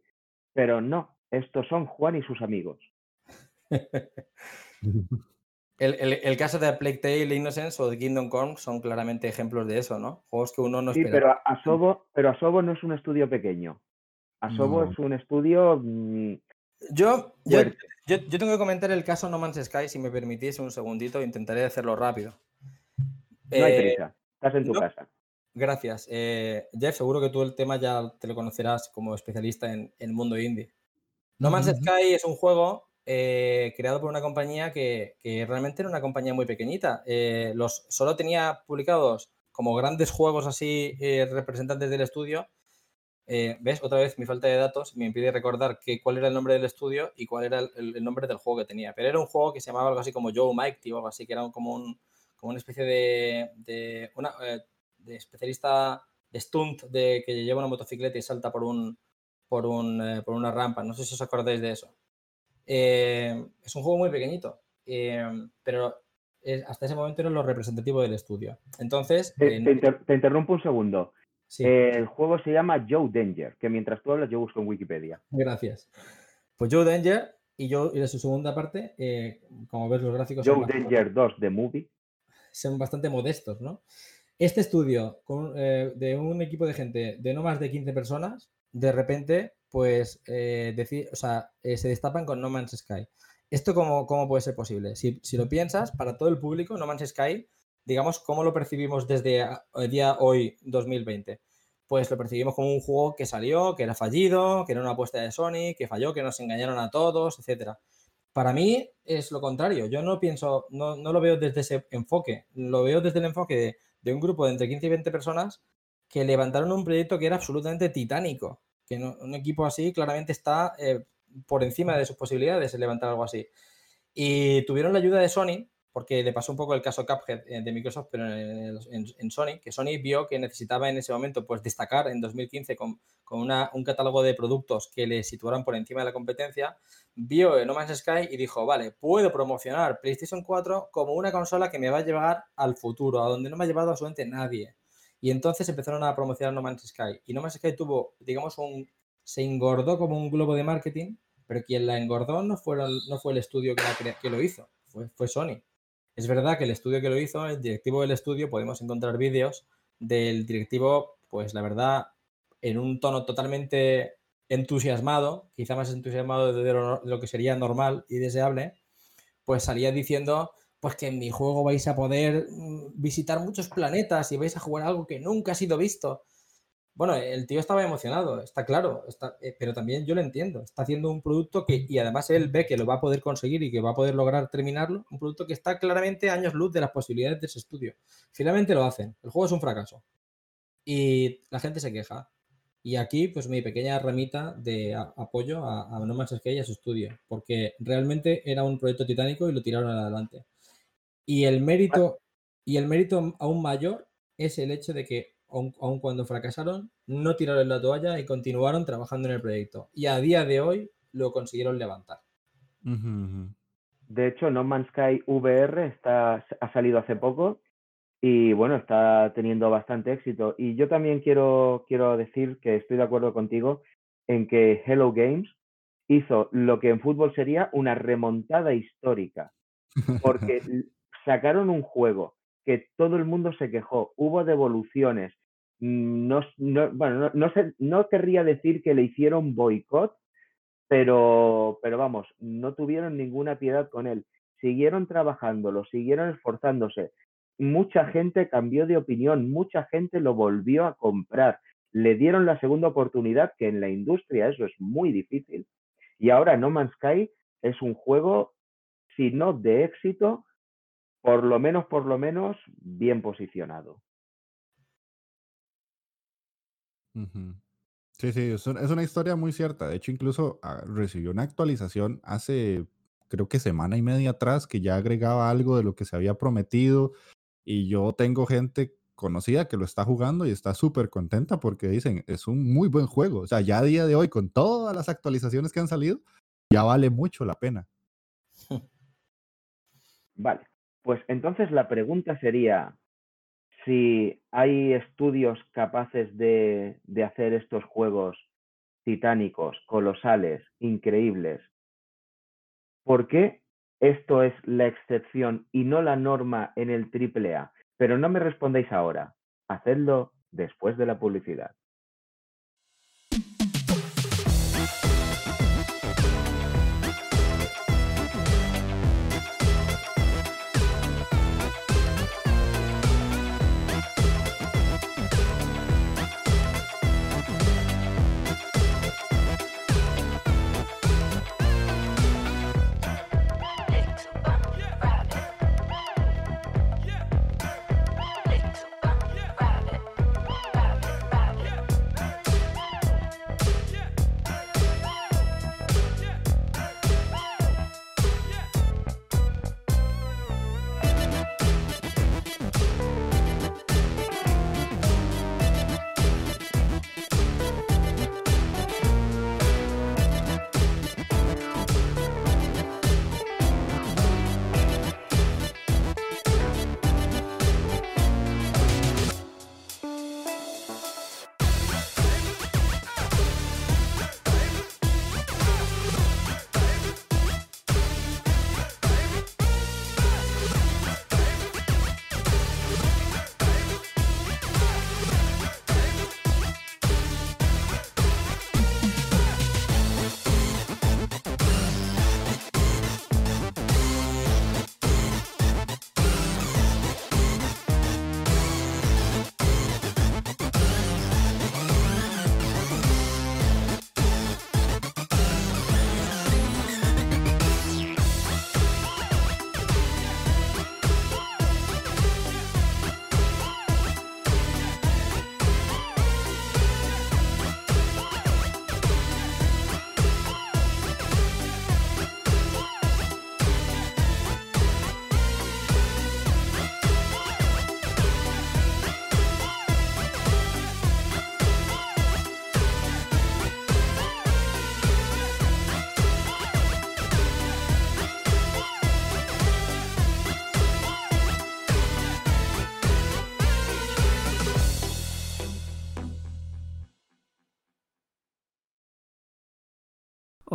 Speaker 2: Pero no, estos son Juan y sus amigos.
Speaker 4: El, caso de Plague Tale Innocence o de Kingdom Come son claramente ejemplos de eso, ¿no? Juegos que uno no
Speaker 2: sí, pero Asobo, pero Asobo no es un estudio pequeño. Asobo es un estudio. Mm,
Speaker 4: yo, yo, tengo que comentar el caso No Man's Sky, si me permitís un segundito, intentaré hacerlo rápido.
Speaker 2: No hay eh, prisa, estás en tu casa.
Speaker 4: Gracias. Eh, Jeff, seguro que tú el tema ya te lo conocerás como especialista en el mundo indie. No Man's Sky es un juego eh, creado por una compañía que, realmente era una compañía muy pequeñita. Eh, los, solo tenía publicados como grandes juegos así eh, representantes del estudio. ¿Ves? Otra vez mi falta de datos me impide recordar que, cuál era el nombre del estudio y cuál era el, nombre del juego que tenía. Pero era un juego que se llamaba algo así como Joe Mike, algo así, que era como, un, como una especie de, de, una, de especialista de stunt de que lleva una motocicleta y salta por, un, por, un, por una rampa. No sé si os acordáis de eso. Eh, es un juego muy pequeñito, eh, pero hasta ese momento era lo representativo del estudio. Entonces...
Speaker 2: Te, interrumpo un segundo. El juego se llama Joe Danger, que mientras tú hablas yo busco en Wikipedia.
Speaker 4: Gracias. Pues Joe Danger y yo y de su segunda parte, como ves los gráficos...
Speaker 2: Joe Danger 2 de Movie.
Speaker 4: Son bastante modestos, ¿no? Este estudio de un equipo de gente de no más de 15 personas, de repente pues eh, decir, o sea, eh, se destapan con No Man's Sky. ¿Esto cómo, cómo puede ser posible? Si, lo piensas, para todo el público, No Man's Sky, digamos, ¿cómo lo percibimos desde el día hoy, 2020? Pues lo percibimos como un juego que salió, que era fallido, que era una apuesta de Sony, que falló, que nos engañaron a todos, etc. Para mí es lo contrario. Yo no pienso, no, no lo veo desde ese enfoque. Lo veo desde el enfoque de un grupo de entre 15 y 20 personas que levantaron un proyecto que era absolutamente titánico que un equipo así claramente está eh, por encima de sus posibilidades de levantar algo así. Y tuvieron la ayuda de Sony, porque le pasó un poco el caso Cuphead eh, de Microsoft, pero en, Sony, que Sony vio que necesitaba en ese momento pues, destacar en 2015 con, un catálogo de productos que le situaran por encima de la competencia, vio No Man's Sky y dijo, vale, puedo promocionar PlayStation 4 como una consola que me va a llevar al futuro, a donde no me ha llevado absolutamente nadie. Y entonces empezaron a promocionar No Man's Sky. Y No Man's Sky tuvo, digamos, un. se engordó como un globo de marketing, pero quien la engordó no, fueron, no fue el estudio que, que lo hizo, fue Sony. Es verdad que el estudio que lo hizo, el directivo del estudio, podemos encontrar vídeos del directivo, pues la verdad, en un tono totalmente entusiasmado, quizá más entusiasmado de lo que sería normal y deseable, pues salía diciendo pues que en mi juego vais a poder mm, visitar muchos planetas y vais a jugar algo que nunca ha sido visto. Bueno, el tío estaba emocionado, está claro, eh, pero también yo lo entiendo. Está haciendo un producto que, y además él ve que lo va a poder conseguir y que va a poder lograr terminarlo, un producto que está claramente años luz de las posibilidades de ese estudio. Finalmente lo hacen, el juego es un fracaso. Y la gente se queja. Y aquí, pues mi pequeña ramita de apoyo a, a No Man's Sky y a su estudio, porque realmente era un proyecto titánico y lo tiraron adelante. Y el mérito, y el mérito aún mayor es el hecho de que, aun, cuando fracasaron, no tiraron la toalla y continuaron trabajando en el proyecto. Y a día de hoy lo consiguieron levantar.
Speaker 2: De hecho, No Man's Sky VR está, ha salido hace poco y bueno, está teniendo bastante éxito. Y yo también quiero, quiero decir que estoy de acuerdo contigo en que Hello Games hizo lo que en fútbol sería una remontada histórica. Porque sacaron un juego que todo el mundo se quejó, hubo devoluciones, mm, no, bueno, no, no querría decir que le hicieron boicot, pero, pero vamos, no tuvieron ninguna piedad con él. Siguieron trabajándolo, siguieron esforzándose. Mucha gente cambió de opinión, mucha gente lo volvió a comprar. Le dieron la segunda oportunidad, que en la industria eso es muy difícil. Y ahora No Man's Sky es un juego, si no de éxito, por lo menos, por lo menos, bien posicionado.
Speaker 3: Sí, sí, es una, historia muy cierta. De hecho, incluso ah, recibió una actualización hace, creo que semana y media atrás, que ya agregaba algo de lo que se había prometido. Y yo tengo gente conocida que lo está jugando y está súper contenta porque dicen, es un muy buen juego. O sea, ya a día de hoy, con todas las actualizaciones que han salido, ya vale mucho la pena.
Speaker 2: Vale. Pues entonces la pregunta sería, si hay estudios capaces de, hacer estos juegos titánicos, colosales, increíbles, ¿por qué esto es la excepción y no la norma en el AAA? Pero no me respondáis ahora, hacedlo después de la publicidad.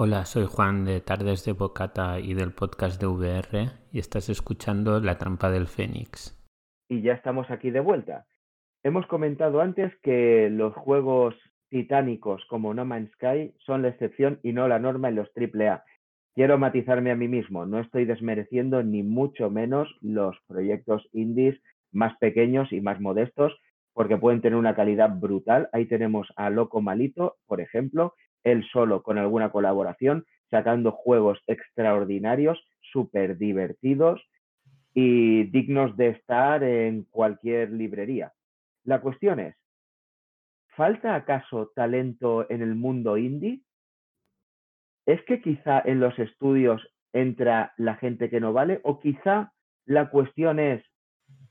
Speaker 6: Hola, soy Juan de Tardes de Bocata y del podcast de VR y estás escuchando La Trampa del Fénix.
Speaker 2: Y ya estamos aquí de vuelta. Hemos comentado antes que los juegos titánicos como No Man's Sky son la excepción y no la norma en los AAA. Quiero matizarme a mí mismo, no estoy desmereciendo ni mucho menos los proyectos indies más pequeños y más modestos porque pueden tener una calidad brutal. Ahí tenemos a Loco Malito, por ejemplo, él solo con alguna colaboración, sacando juegos extraordinarios, súper divertidos y dignos de estar en cualquier librería. La cuestión es, ¿falta acaso talento en el mundo indie? ¿Es que quizá en los estudios entra la gente que no vale? ¿O quizá la cuestión es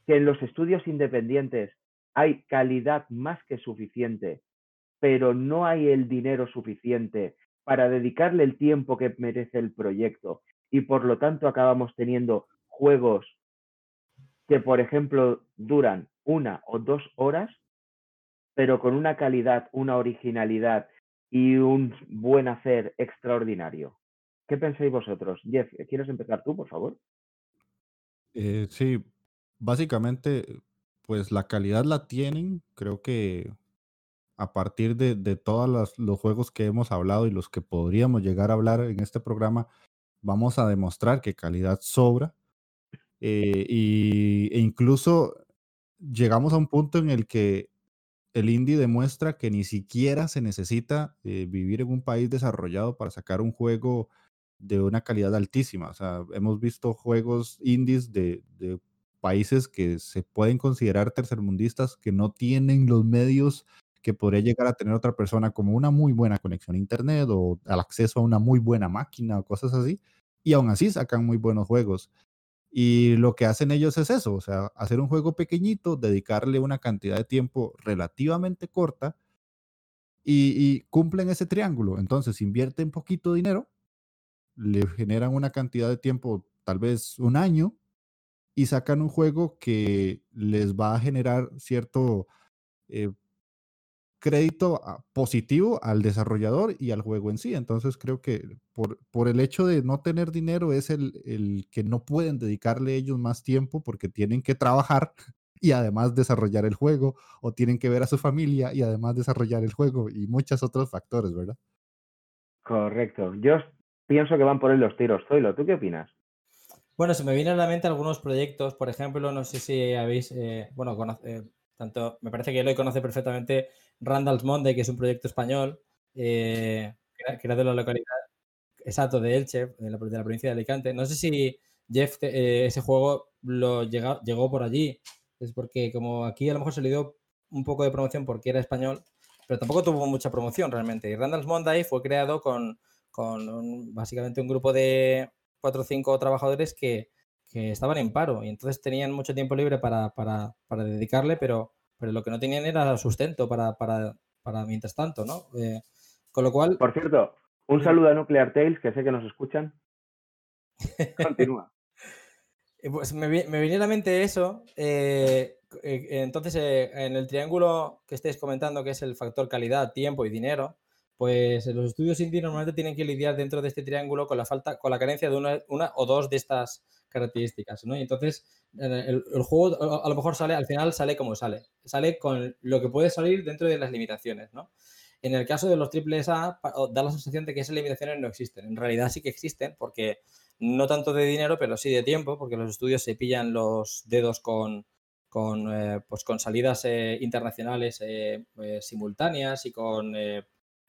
Speaker 2: que en los estudios independientes hay calidad más que suficiente pero no hay el dinero suficiente para dedicarle el tiempo que merece el proyecto y por lo tanto acabamos teniendo juegos que, por ejemplo, duran una o dos horas, pero con una calidad, una originalidad y un buen hacer extraordinario. ¿Qué pensáis vosotros? Jeff, ¿quieres empezar tú, por favor?
Speaker 3: Eh, sí, básicamente, pues la calidad la tienen. Creo que a partir de, de todos los juegos que hemos hablado y los que podríamos llegar a hablar en este programa, vamos a demostrar que calidad sobra. Eh, y, e incluso llegamos a un punto en el que el indie demuestra que ni siquiera se necesita eh, vivir en un país desarrollado para sacar un juego de una calidad altísima. O sea, hemos visto juegos indies de, de países que se pueden considerar tercermundistas que no tienen los medios que podría llegar a tener otra persona como una muy buena conexión a internet o al acceso a una muy buena máquina o cosas así, y aún así sacan muy buenos juegos. Y lo que hacen ellos es eso, o sea, hacer un juego pequeñito, dedicarle una cantidad de tiempo relativamente corta y, cumplen ese triángulo. Entonces invierten poquito dinero, le generan una cantidad de tiempo, tal vez un año, y sacan un juego que les va a generar cierto eh, crédito ah, positivo al desarrollador y al juego en sí. Entonces creo que por, por el hecho de no tener dinero es el, el, que no pueden dedicarle ellos más tiempo porque tienen que trabajar y además desarrollar el juego o tienen que ver a su familia y además desarrollar el juego y muchos otros factores, ¿verdad?
Speaker 2: Correcto. Yo pienso que van por ahí los tiros. Zoilo, ¿tú qué opinas?
Speaker 4: Bueno, se me vienen a la mente algunos proyectos, por ejemplo, no sé si habéis, eh, bueno, eh, tanto, me parece que Eloy conoce perfectamente Randall's Monday, que es un proyecto español, eh, que, era, la localidad, exacto, de Elche, de la, provincia de Alicante. No sé si Jeff, eh, ese juego lo llegó por allí. Es porque como aquí a lo mejor se le dio un poco de promoción porque era español, pero tampoco tuvo mucha promoción realmente. Y Randall's Monday fue creado con, con básicamente un grupo de cuatro o cinco trabajadores que, que estaban en paro y entonces tenían mucho tiempo libre para, para, para dedicarle, pero, pero lo que no tenían era sustento para, para, para mientras tanto, ¿no? Eh, con lo cual...
Speaker 2: Por cierto, un saludo a Nuclear Tales, que sé que nos escuchan. Continúa.
Speaker 4: Eh, pues me, me viene a la mente eso. Eh, entonces, en el triángulo que estáis comentando, que es el factor calidad, tiempo y dinero, pues los estudios indie normalmente tienen que lidiar dentro de este triángulo con la falta, con la carencia de una, una o dos de estas características, ¿no? Entonces el, juego a lo mejor sale, al final sale como sale, sale con lo que puede salir dentro de las limitaciones, ¿no? En el caso de los triples A, da la sensación de que esas limitaciones no existen. En realidad sí que existen, porque no tanto de dinero, pero sí de tiempo, porque los estudios se pillan los dedos con, con, eh, pues con salidas eh, internacionales eh, simultáneas y con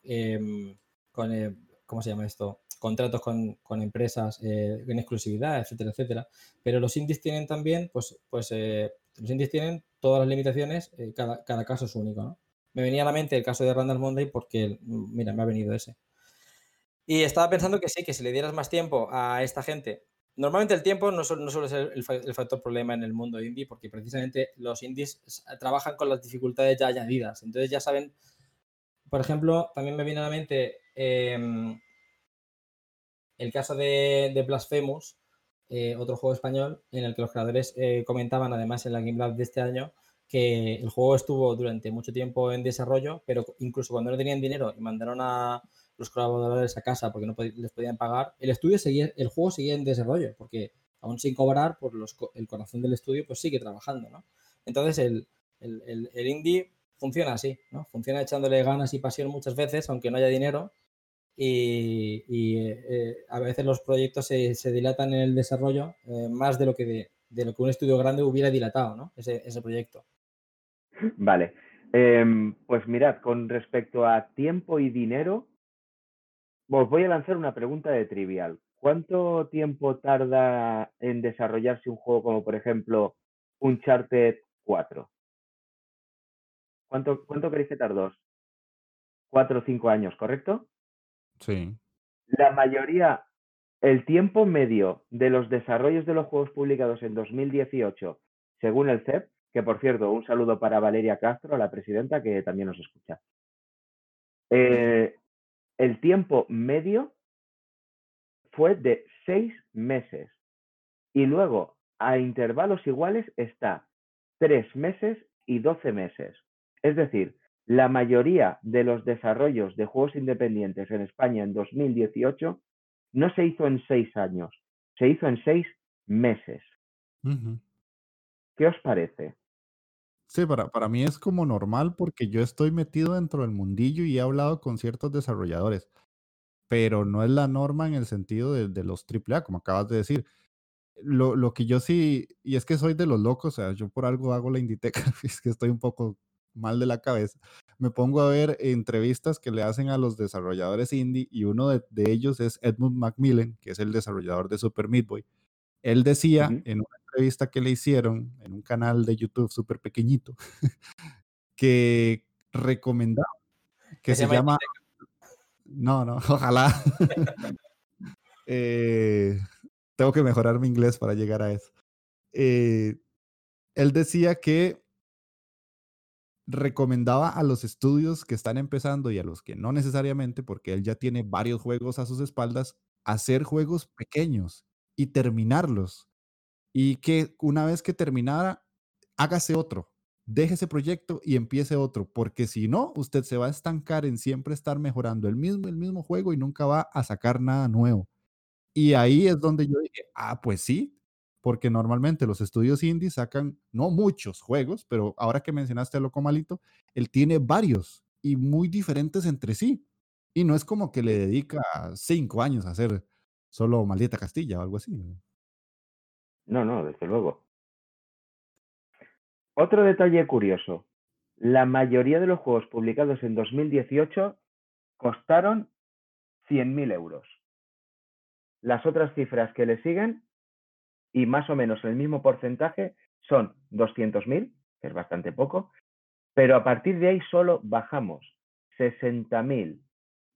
Speaker 4: Em, con, eh, ¿cómo se llama esto? Contratos con, con empresas eh, en exclusividad, etcétera, etcétera. Pero los indies tienen también, pues, pues eh, los indies tienen todas las limitaciones, cada, cada, caso es único, ¿no? Me venía a la mente el caso de Randall Monday porque, mira, me ha venido ese. Y estaba pensando que sí, que si le dieras más tiempo a esta gente, normalmente el tiempo no, no suele ser el, el, factor problema en el mundo indie, porque precisamente los indies trabajan con las dificultades ya añadidas, entonces ya saben por ejemplo, también me viene a la mente em, el caso de, Blasphemous, eh, otro juego español, en el que los creadores eh, comentaban, además en la Game Lab de este año, que el juego estuvo durante mucho tiempo en desarrollo, pero incluso cuando no tenían dinero y mandaron a los colaboradores a casa porque no les podían pagar, el estudio seguía, el juego seguía en desarrollo, porque aún sin cobrar, por los, el corazón del estudio pues sigue trabajando, ¿no? Entonces el, el, indie funciona así, ¿no? Funciona echándole ganas y pasión muchas veces, aunque no haya dinero, y, eh, a veces los proyectos se, se, dilatan en el desarrollo eh, más de lo que de, lo que un estudio grande hubiera dilatado, ¿no? Ese, ese proyecto.
Speaker 2: Vale. Em, pues mirad, con respecto a tiempo y dinero, os voy a lanzar una pregunta de trivial. ¿Cuánto tiempo tarda en desarrollarse un juego como, por ejemplo, Uncharted 4? ¿Cuánto, cuánto queréis que tardó? Cuatro o cinco años, ¿correcto?
Speaker 3: Sí.
Speaker 2: La mayoría, el tiempo medio de los desarrollos de los juegos publicados en 2018, según el CEP, que por cierto, un saludo para Valeria Castro, la presidenta, que también nos escucha. Eh, el tiempo medio fue de seis meses. Y luego, a intervalos iguales, está tres meses y doce meses. Es decir, la mayoría de los desarrollos de juegos independientes en España en 2018 no se hizo en seis años, se hizo en seis meses. ¿Qué os parece?
Speaker 3: Sí, para, para mí es como normal porque yo estoy metido dentro del mundillo y he hablado con ciertos desarrolladores, pero no es la norma en el sentido de, de los AAA, como acabas de decir. Lo, lo que yo sí, y es que soy de los locos, o sea, yo por algo hago la Inditeca, es que estoy un poco mal de la cabeza. Me pongo a ver entrevistas que le hacen a los desarrolladores indie y uno de, de ellos es Edmund Macmillan, que es el desarrollador de Super Meat Boy. Él decía en una entrevista que le hicieron en un canal de YouTube súper pequeñito que recomendaba, que, se, llama... No, no, ojalá. Eh, tengo que mejorar mi inglés para llegar a eso. Eh, él decía que recomendaba a los estudios que están empezando y a los que no necesariamente, porque él ya tiene varios juegos a sus espaldas, hacer juegos pequeños y terminarlos. Y que una vez que terminara, hágase otro, deje ese proyecto y empiece otro, porque si no, usted se va a estancar en siempre estar mejorando el mismo, el mismo juego y nunca va a sacar nada nuevo. Y ahí es donde yo dije, ah, pues sí, porque normalmente los estudios indie sacan no muchos juegos, pero ahora que mencionaste a Loco Malito, él tiene varios y muy diferentes entre sí. Y no es como que le dedica cinco años a hacer solo Maldita Castilla o algo así.
Speaker 2: No, no, desde luego. Otro detalle curioso. La mayoría de los juegos publicados en 2018 costaron 100.000 euros. Las otras cifras que le siguen, y más o menos el mismo porcentaje, son 200.000, que es bastante poco, pero a partir de ahí solo bajamos 60.000,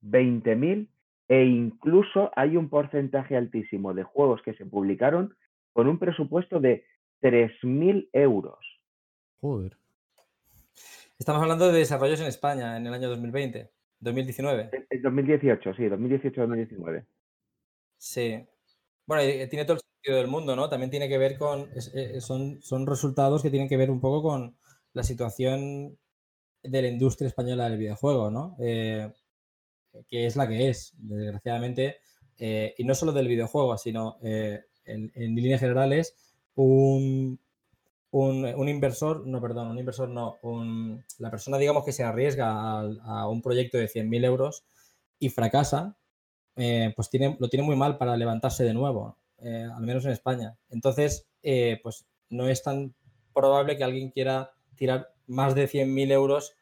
Speaker 2: 20.000 e incluso hay un porcentaje altísimo de juegos que se publicaron con un presupuesto de 3.000 euros.
Speaker 3: Joder.
Speaker 4: Estamos hablando de desarrollos en España en el año 2020, 2019.
Speaker 2: En 2018, sí, 2018-2019.
Speaker 4: Sí. Bueno, tiene todo el del mundo, ¿no? También tiene que ver con, eh, son, son resultados que tienen que ver un poco con la situación de la industria española del videojuego, ¿no? Eh, que es la que es, desgraciadamente, eh, y no solo del videojuego, sino eh, en, líneas generales, un, un, inversor, no, perdón, un inversor no, la persona, digamos, que se arriesga a, un proyecto de 100.000 euros y fracasa, eh, pues tiene, lo tiene muy mal para levantarse de nuevo, al menos en España. Entonces, pues no es tan probable que alguien quiera tirar más de 100.000 euros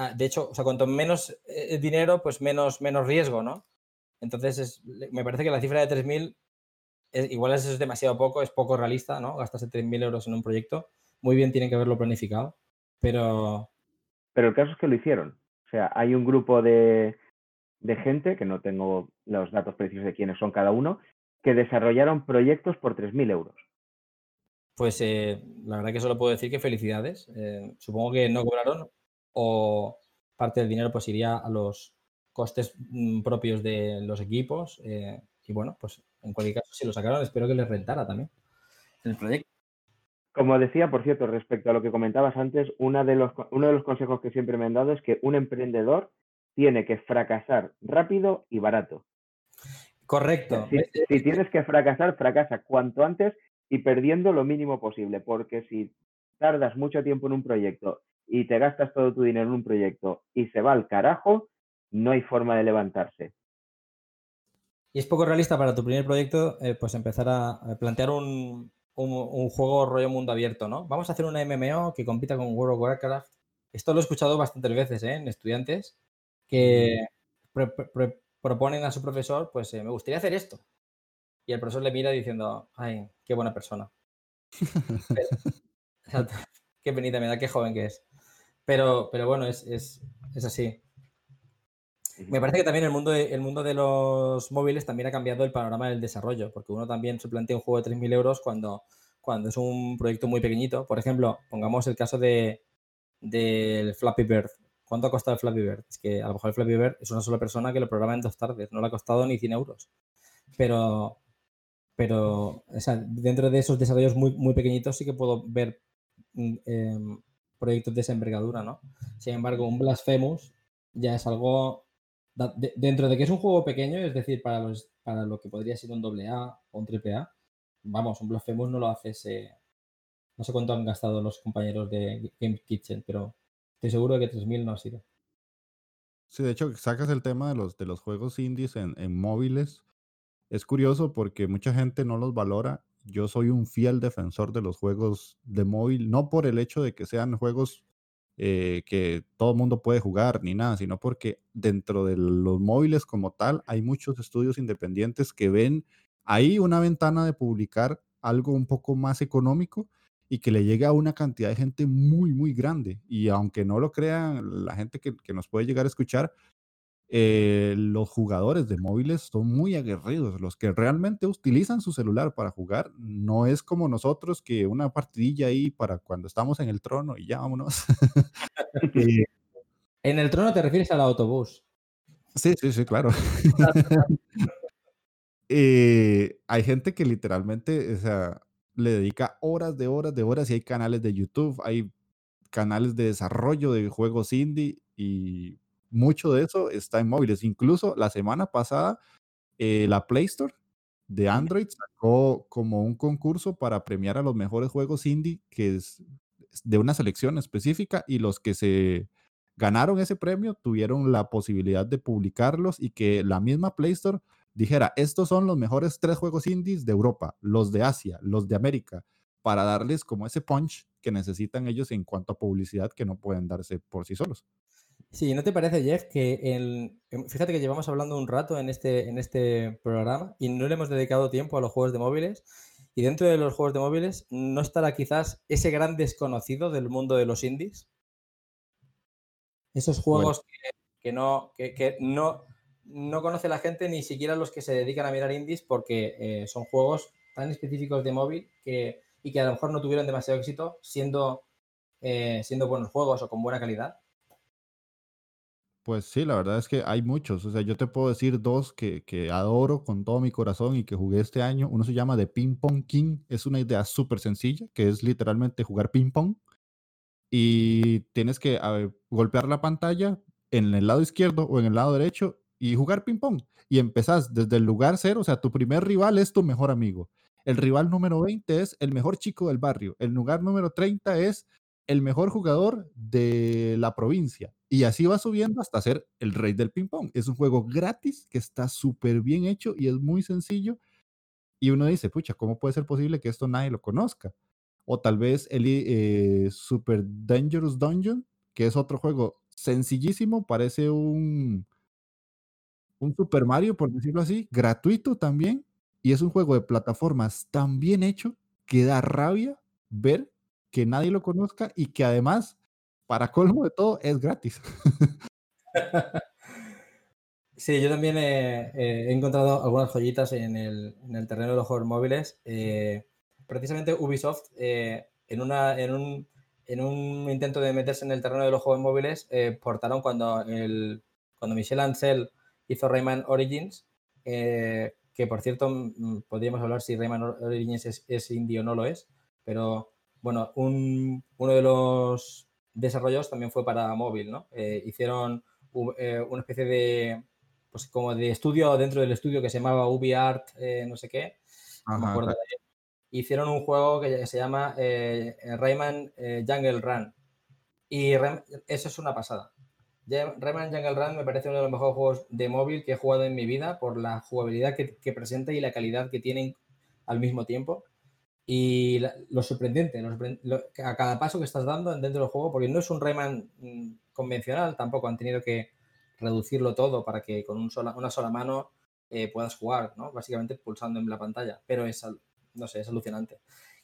Speaker 4: Ah, de hecho, o sea, cuanto menos eh, dinero, pues menos, menos riesgo, ¿no? Entonces, me parece que la cifra de 3.000, igual eso es demasiado poco, es poco realista, ¿no? Gastarse 3.000 euros en un proyecto. Muy bien tienen que haberlo planificado, pero...
Speaker 2: Pero el caso es que lo hicieron. O sea, hay un grupo de, de gente, que no tengo los datos precisos de quiénes son cada uno, que desarrollaron proyectos por 3.000 euros.
Speaker 4: Pues eh, la verdad que solo puedo decir que felicidades. Eh, supongo que no cobraron o parte del dinero pues iría a los costes mm, propios de los equipos. Eh, y bueno, pues en cualquier caso, si lo sacaron, espero que les rentara también el proyecto.
Speaker 2: Como decía, por cierto, respecto a lo que comentabas antes, una de los, uno de los consejos que siempre me han dado es que un emprendedor tiene que fracasar rápido y barato.
Speaker 4: Correcto.
Speaker 2: Si, si tienes que fracasar, fracasa cuanto antes y perdiendo lo mínimo posible, porque si tardas mucho tiempo en un proyecto y te gastas todo tu dinero en un proyecto y se va al carajo, no hay forma de levantarse.
Speaker 4: Y es poco realista para tu primer proyecto, eh, pues empezar a, plantear un, un, un, juego rollo mundo abierto, ¿no? Vamos a hacer una MMO que compita con World of Warcraft. Esto lo he escuchado bastantes veces ¿eh? en estudiantes que pre, pre, proponen a su profesor, pues eh, me gustaría hacer esto. Y el profesor le mira diciendo, ay, qué buena persona. Pero, qué penita me da, qué joven que es. Pero, pero bueno, es, es, es así. Me parece que también el mundo, de, el mundo de los móviles también ha cambiado el panorama del desarrollo, porque uno también se plantea un juego de 3.000 euros cuando, cuando es un proyecto muy pequeñito. Por ejemplo, pongamos el caso de, del Flappy Bird. ¿Cuánto ha costado el Flappy Bird? Es que a lo mejor el Flappy Bird es una sola persona que lo programa en dos tardes, no le ha costado ni 100 euros. Pero, pero o sea, dentro de esos desarrollos muy, muy pequeñitos sí que puedo ver eh, proyectos de esa envergadura, ¿no? Sin embargo, un Blasphemous ya es algo dentro de que es un juego pequeño, es decir, para, los, para lo que podría ser un AA o un AAA, vamos, un Blasphemous no lo hace ese... No sé cuánto han gastado los compañeros de Game Kitchen, pero estoy seguro de que 3.000 no ha sido.
Speaker 3: Sí, de hecho, sacas el tema de los, de los juegos indies en, móviles. Es curioso porque mucha gente no los valora. Yo soy un fiel defensor de los juegos de móvil, no por el hecho de que sean juegos eh, que todo el mundo puede jugar ni nada, sino porque dentro de los móviles como tal hay muchos estudios independientes que ven ahí una ventana de publicar algo un poco más económico y que le llegue a una cantidad de gente muy, muy grande. Y aunque no lo crean la gente que, que nos puede llegar a escuchar, eh, los jugadores de móviles son muy aguerridos, los que realmente utilizan su celular para jugar, no es como nosotros que una partidilla ahí para cuando estamos en el trono y ya vámonos.
Speaker 4: y... En el trono te refieres al autobús.
Speaker 3: Sí, sí, sí, claro. eh, hay gente que literalmente, o sea, le dedica horas de horas de horas y hay canales de YouTube, hay canales de desarrollo de juegos indie y mucho de eso está en móviles. Incluso la semana pasada, eh, la Play Store de Android sacó como un concurso para premiar a los mejores juegos indie, que es de una selección específica, y los que se ganaron ese premio tuvieron la posibilidad de publicarlos y que la misma Play Store dijera, estos son los mejores tres juegos indies de Europa, los de Asia, los de América, para darles como ese punch que necesitan ellos en cuanto a publicidad que no pueden darse por sí solos.
Speaker 4: Sí, ¿no te parece, Jeff, que el, fíjate que llevamos hablando un rato en este, en este programa y no le hemos dedicado tiempo a los juegos de móviles? Y dentro de los juegos de móviles, ¿no estará quizás ese gran desconocido del mundo de los indies? Esos juegos bueno. que, que, no, que, que, no, no conoce la gente, ni siquiera los que se dedican a mirar indies, porque eh, son juegos tan específicos de móvil que, y que a lo mejor no tuvieron demasiado éxito siendo, eh, siendo buenos juegos o con buena calidad.
Speaker 3: Pues sí, la verdad es que hay muchos. O sea, yo te puedo decir dos que, que adoro con todo mi corazón y que jugué este año. Uno se llama The Ping Pong King. Es una idea súper sencilla, que es literalmente jugar ping pong. Y tienes que ver, golpear la pantalla en el lado izquierdo o en el lado derecho y jugar ping pong. Y empezás desde el lugar cero. O sea, tu primer rival es tu mejor amigo. El rival número 20 es el mejor chico del barrio. El lugar número 30 es el mejor jugador de la provincia. Y así va subiendo hasta ser el rey del ping pong. Es un juego gratis que está súper bien hecho y es muy sencillo. Y uno dice, pucha, ¿cómo puede ser posible que esto nadie lo conozca? O tal vez el eh, Super Dangerous Dungeon, que es otro juego sencillísimo, parece un, un Super Mario, por decirlo así, gratuito también. Y es un juego de plataformas tan bien hecho que da rabia ver que nadie lo conozca y que además, para colmo de todo, es gratis.
Speaker 4: Sí, yo también he, encontrado algunas joyitas en el, en el, terreno de los juegos móviles. Eh, precisamente Ubisoft, eh, en, una, en, un, en, un, intento de meterse en el terreno de los juegos móviles, eh, portaron cuando, el, cuando Michel Ancel hizo Rayman Origins, eh, que por cierto, podríamos hablar si Rayman Origins es, es indie o no lo es, pero bueno, un, uno de los desarrollos también fue para móvil, ¿no? Eh, hicieron eh, una especie de, pues como de estudio dentro del estudio que se llamaba UbiArt, no sé qué. no me
Speaker 3: Ajá,
Speaker 4: acuerdo
Speaker 3: claro.
Speaker 4: de- Hicieron un juego que se llama eh, Rayman eh, Jungle Run. Y eso es una pasada. Rayman Jungle Run me parece uno de los mejores juegos de móvil que he jugado en mi vida por la jugabilidad que, que presenta y la calidad que tienen al mismo tiempo. Y lo sorprendente, lo lo- a cada paso que estás dando dentro del juego, porque no es un Rayman mm, convencional, tampoco han tenido que reducirlo todo para que con una sola mano eh, puedas jugar. Básicamente pulsando en la pantalla, pero es, no sé, es alucinante.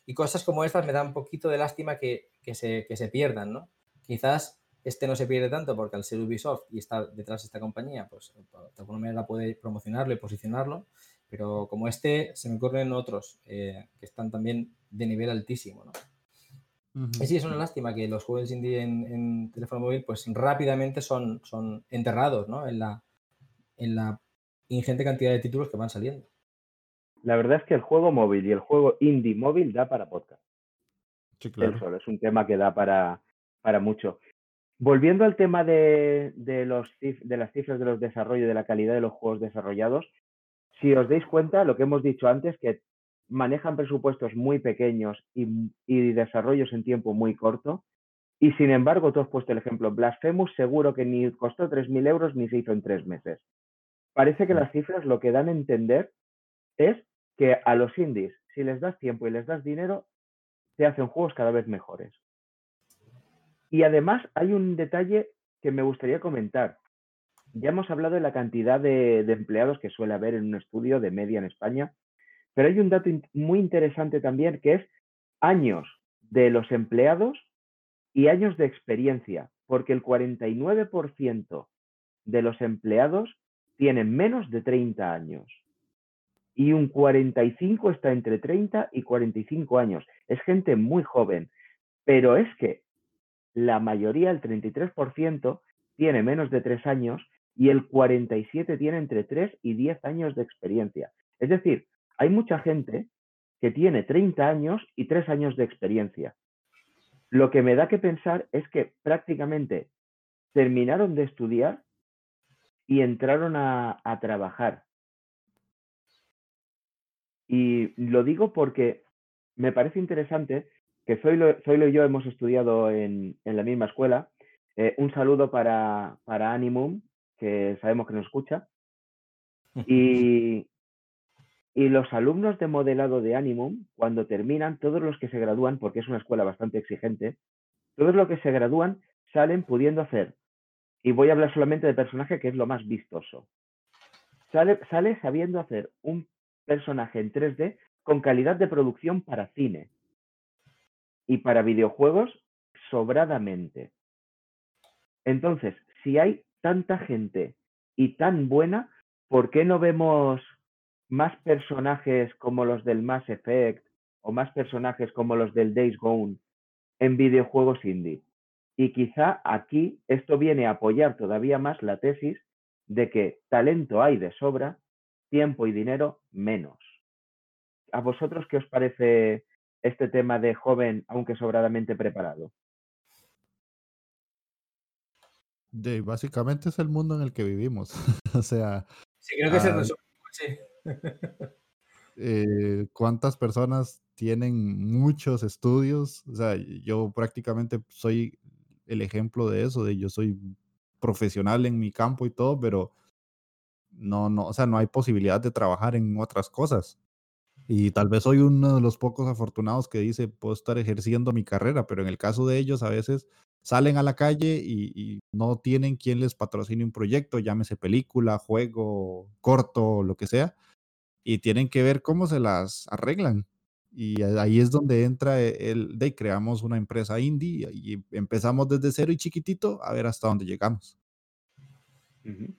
Speaker 4: Y cosas como estas me da un poquito de lástima que, que se, que se pierdan, ¿no? Quizás este no se pierde tanto porque al ser Ubisoft y estar detrás de esta compañía, pues de alguna manera puede promocionarlo y posicionarlo, pero como este se me ocurren otros eh, que están también de nivel altísimo, ¿no? Y sí, es una lástima que los juegos indie en, en teléfono móvil pues rápidamente son, son enterrados, ¿no? En la, en la ingente cantidad de títulos que van saliendo.
Speaker 2: La verdad es que el juego móvil y el juego indie móvil da para podcast.
Speaker 3: Sí, claro.
Speaker 2: solo, es un tema que da para, para mucho. Volviendo al tema de, de, los, cif- de las cifras de los desarrollos, de la calidad de los juegos desarrollados, si os dais cuenta, lo que hemos dicho antes, que manejan presupuestos muy pequeños y, y desarrollos en tiempo muy corto, y sin embargo, tú has puesto el ejemplo, Blasphemous seguro que ni costó 3.000 euros ni se hizo en tres meses. Parece que las cifras lo que dan a entender es que a los indies, si les das tiempo y les das dinero, te hacen juegos cada vez mejores. Y además hay un detalle que me gustaría comentar. Ya hemos hablado de la cantidad de, empleados que suele haber en un estudio de media en España, pero hay un dato muy interesante también que es años de los empleados y años de experiencia, porque el 49% de los empleados tienen menos de 30 años y un 45 está entre 30 y 45 años. Es gente muy joven, pero es que la mayoría, el 33%, tiene menos de 3 años y el 47 tiene entre 3 y 10 años de experiencia. Es decir, hay mucha gente que tiene 30 años y 3 años de experiencia. Lo que me da que pensar es que prácticamente terminaron de estudiar y entraron a trabajar. Y lo digo porque me parece interesante que Zoilo, Zoilo y yo hemos estudiado en, en la misma escuela. Eh, un saludo para, para Animum, que sabemos que nos escucha. Y, y los alumnos de modelado de Animum, cuando terminan, todos los que se gradúan, porque es una escuela bastante exigente, todos los que se gradúan salen pudiendo hacer, y voy a hablar solamente de personaje, que es lo más vistoso. Sale, sale sabiendo hacer un personaje en 3D con calidad de producción para cine y para videojuegos sobradamente. Entonces, si hay tanta gente y tan buena, ¿por qué no vemos más personajes como los del Mass Effect o más personajes como los del Days Gone en videojuegos indie? Y quizá aquí esto viene a apoyar todavía más la tesis de que talento hay de sobra, tiempo y dinero menos. ¿A vosotros qué os parece este tema de joven, aunque sobradamente preparado?
Speaker 3: De, básicamente es el mundo en el que vivimos. o sea,
Speaker 4: Sí, creo que se
Speaker 3: Ah,
Speaker 4: resume. Sí.
Speaker 3: eh, cuántas personas tienen muchos estudios. O sea, yo prácticamente soy el ejemplo de eso, de yo soy profesional en mi campo y todo, pero no, no, o sea, no hay posibilidad de trabajar en otras cosas. Y tal vez soy uno de los pocos afortunados que dice, puedo estar ejerciendo mi carrera, pero en el caso de ellos a veces salen a la calle y, y no tienen quien les patrocine un proyecto, llámese película, juego, corto, lo que sea, y tienen que ver cómo se las arreglan. Y ahí es donde entra e- el de creamos una empresa indie y empezamos desde cero y chiquitito a ver hasta dónde llegamos.
Speaker 2: Ujú.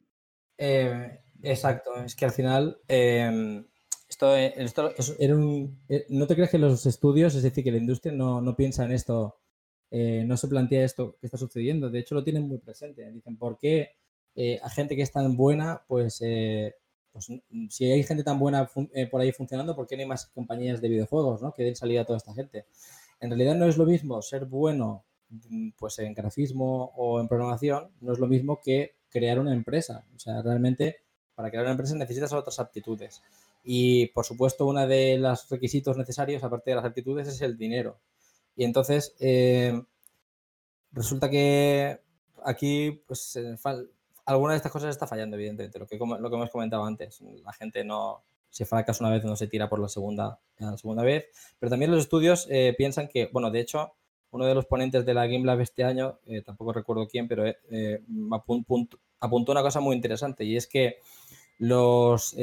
Speaker 4: Eh, exacto, es que al final eh, esto, eh, esto es- era un- eh, no te crees que los estudios, es decir, que la industria no, no piensa en esto, eh, no se plantea esto que está sucediendo, de hecho lo tienen muy presente. Dicen, ¿por qué a gente que es tan buena, pues, eh, pues, mm, si hay gente tan buena por ahí funcionando, ¿por qué no hay más compañías de videojuegos ¿no? que den salida a toda esta gente? En realidad no es lo mismo ser bueno mm, pues en grafismo o en programación, no es lo mismo que crear una empresa. O sea, realmente para crear una empresa necesitas otras aptitudes. Y por supuesto, uno de los requisitos necesarios, aparte de las aptitudes, es el dinero. Y entonces, eh, resulta que aquí, pues, alguna de estas cosas está fallando, evidentemente. Lo que, lo que hemos comentado antes. La gente no, se fracasa una vez no se tira por la segunda, segunda vez. Pero también los estudios eh, piensan que, bueno, de hecho, uno de los ponentes de la Game Lab este año, eh, tampoco recuerdo quién, pero eh, apuntó una cosa muy interesante y es que los,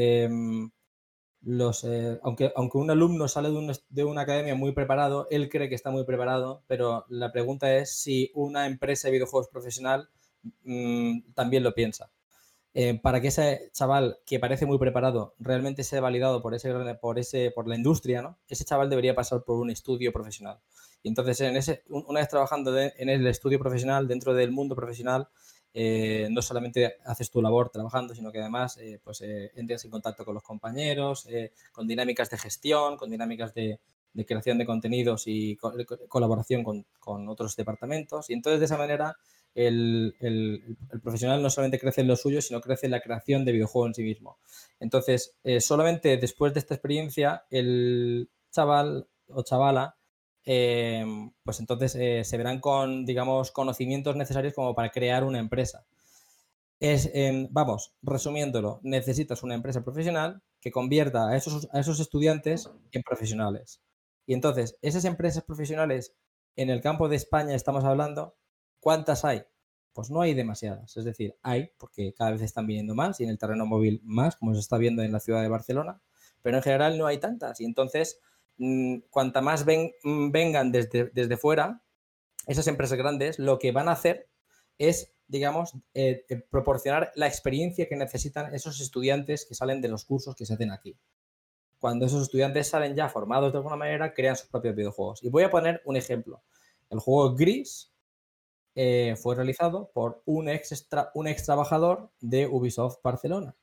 Speaker 4: los aunque, aunque un alumno sale de, de, una academia muy preparado, él cree que está muy preparado, pero la pregunta es si una empresa de videojuegos profesional mm, también lo piensa. Eh, para que ese chaval que parece muy preparado realmente sea validado por, ese, por, ese, por la industria, ¿no? ese chaval debería pasar por un estudio profesional. Y entonces, en ese, una vez trabajando en el estudio profesional, dentro del mundo profesional, eh, no solamente haces tu labor trabajando, sino que además eh, pues, entras en contacto con los compañeros, con dinámicas de gestión, con dinámicas de, creación de contenidos y colaboración con, otros departamentos. Y entonces, de esa manera, el, profesional no solamente crece en lo suyo, sino crece en la creación de videojuegos en sí mismo. Entonces, eh, solamente después de esta experiencia, el chaval o chavala, eh, pues entonces eh, se verán con, digamos, conocimientos necesarios como para crear una empresa. Es, vamos, resumiéndolo, necesitas una empresa profesional que convierta a esos, estudiantes en profesionales. Y entonces, esas empresas profesionales en el campo de España estamos hablando, ¿Cuántas hay? Pues no hay demasiadas. Es decir, hay, porque cada vez están viniendo más y en el terreno móvil más, como se está viendo en la ciudad de Barcelona, pero en general no hay tantas. Y entonces, cuanta más mm, vengan desde, desde fuera, esas empresas grandes lo que van a hacer es, digamos, eh, eh, proporcionar la experiencia que necesitan esos estudiantes que salen de los cursos que se hacen aquí. Cuando esos estudiantes salen ya formados de alguna manera, crean sus propios videojuegos. Y voy a poner un ejemplo. El juego Gris eh, fue realizado por un ex, un ex trabajador de Ubisoft Barcelona,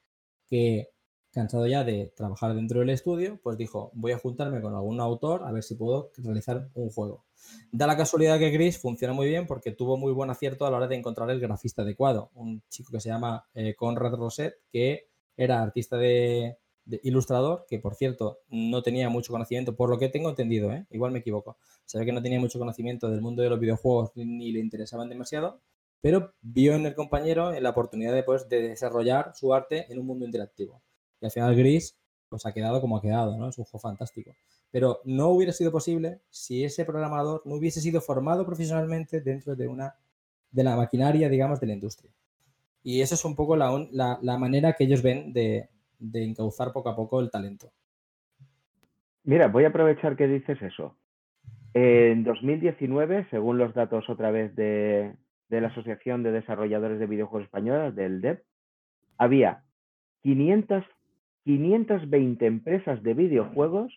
Speaker 4: que cansado ya de trabajar dentro del estudio, pues dijo, voy a juntarme con algún autor a ver si puedo realizar un juego. Da la casualidad que Gris funciona muy bien porque tuvo muy buen acierto a la hora de encontrar el grafista adecuado, un chico que se llama eh, Conrad Roset, que era artista de, ilustrador, que por cierto no tenía mucho conocimiento, por lo que tengo entendido, ¿eh? igual me equivoco. Se que no tenía mucho conocimiento del mundo de los videojuegos ni le interesaban demasiado, pero vio en el compañero la oportunidad de, pues, de desarrollar su arte en un mundo interactivo. Y al final Gris pues ha quedado como ha quedado, ¿no? Es un juego fantástico. Pero no hubiera sido posible si ese programador no hubiese sido formado profesionalmente dentro de una de la maquinaria, digamos, de la industria. Y eso es un poco la, la manera que ellos ven de, de encauzar poco a poco el talento.
Speaker 2: Mira, voy a aprovechar que dices eso. En 2019, según los datos otra vez de, la Asociación de Desarrolladores de Videojuegos Españoles, del DEP, había 500, 520 empresas de videojuegos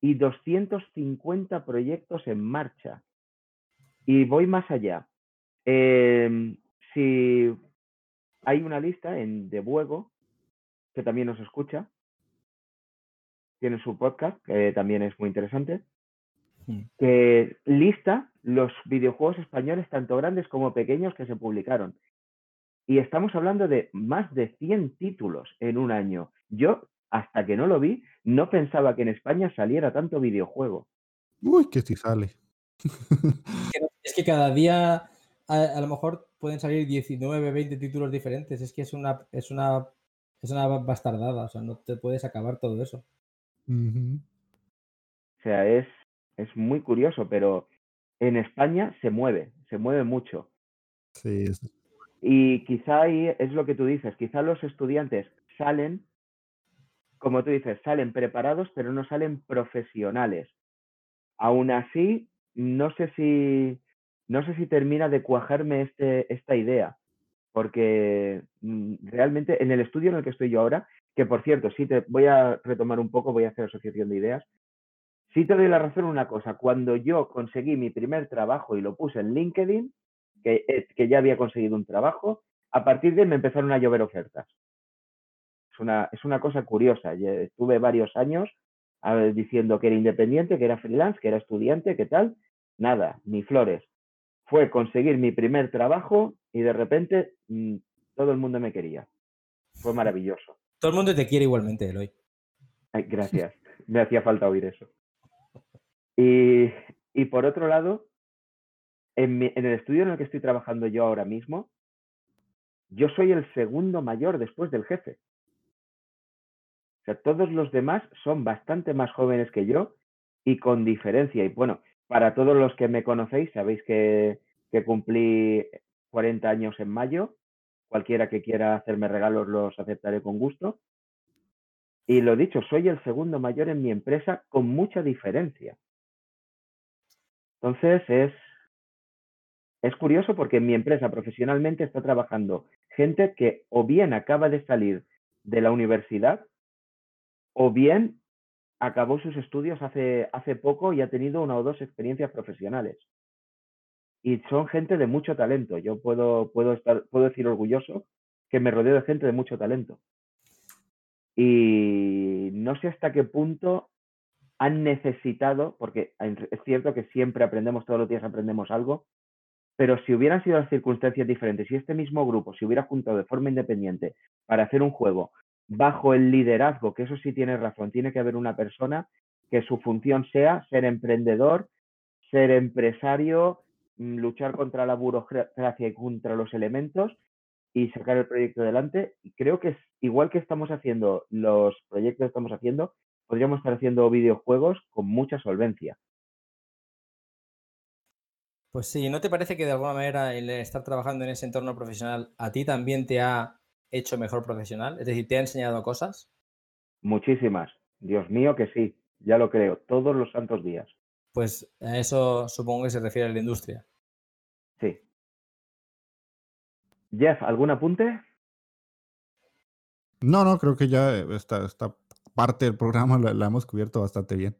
Speaker 2: y 250 proyectos en marcha. Y voy más allá. Em, si hay una lista en Debuego que también nos escucha. Tiene su podcast, que también es muy interesante. Que lista los videojuegos españoles, tanto grandes como pequeños, que se publicaron. Y estamos hablando de más de 100 títulos en un año. Yo, hasta que no lo vi, no pensaba que en España saliera tanto videojuego.
Speaker 3: Uy, que si sale.
Speaker 4: es que cada día a, a, lo mejor pueden salir 19, 20 títulos diferentes. Es que es una, es una es una bastardada, o sea, no te puedes acabar todo eso.
Speaker 2: O sea, es, es muy curioso, pero en España se mueve, se mueve mucho.
Speaker 3: Sí.
Speaker 2: Y quizá ahí es lo que tú dices, quizá los estudiantes salen, como tú dices, salen preparados, pero no salen profesionales. Aún así, no sé si, no sé si termina de cuajarme este, esta idea, porque mm, realmente en el estudio en el que estoy yo ahora, que por cierto, sí te voy a retomar un poco, voy a hacer asociación de ideas, sí te doy la razón una cosa, cuando yo conseguí mi primer trabajo y lo puse en LinkedIn, que, eh, que ya había conseguido un trabajo, a partir de ahí me empezaron a llover ofertas. Es una, es una cosa curiosa, estuve varios años diciendo que era independiente, que era freelance, que era estudiante, que tal, nada, ni flores fue conseguir mi primer trabajo y de repente mm, todo el mundo me quería. Fue maravilloso.
Speaker 4: Todo el mundo te quiere igualmente, Eloy.
Speaker 2: Ay, gracias. Me hacía falta oír eso. Y, y por otro lado, en, el estudio en el que estoy trabajando yo ahora mismo, yo soy el segundo mayor después del jefe. O sea, todos los demás son bastante más jóvenes que yo y con diferencia. Y bueno, para todos los que me conocéis, sabéis que, que cumplí 40 años en mayo. Cualquiera que quiera hacerme regalos los aceptaré con gusto. Y lo dicho, soy el segundo mayor en mi empresa con mucha diferencia. Entonces es, es curioso porque en mi empresa profesionalmente está trabajando gente que o bien acaba de salir de la universidad o bien acabó sus estudios hace, hace poco y ha tenido una o dos experiencias profesionales. Y son gente de mucho talento. Yo puedo, puedo, estar, puedo decir orgulloso que me rodeo de gente de mucho talento. Y no sé hasta qué punto han necesitado, porque es cierto que siempre aprendemos, todos los días aprendemos algo, pero si hubieran sido las circunstancias diferentes, si este mismo grupo se hubiera juntado de forma independiente para hacer un juego bajo el liderazgo, que eso sí tiene razón, tiene que haber una persona que su función sea ser emprendedor, ser empresario, mm, luchar contra la burocracia y contra los elementos y sacar el proyecto adelante. Creo que es igual que estamos haciendo los proyectos que estamos haciendo, podríamos estar haciendo videojuegos con mucha solvencia.
Speaker 4: Pues sí, ¿no te parece que de alguna manera el estar trabajando en ese entorno profesional a ti también te ha hecho mejor profesional? Es decir, ¿te ha enseñado cosas?
Speaker 2: Muchísimas. Dios mío que sí, ya lo creo, todos los santos días.
Speaker 4: Pues a eso supongo que se refiere a la industria.
Speaker 2: Sí. Jeff, ¿algún apunte?
Speaker 3: No, no, creo que ya esta, esta parte del programa la, la hemos cubierto bastante bien.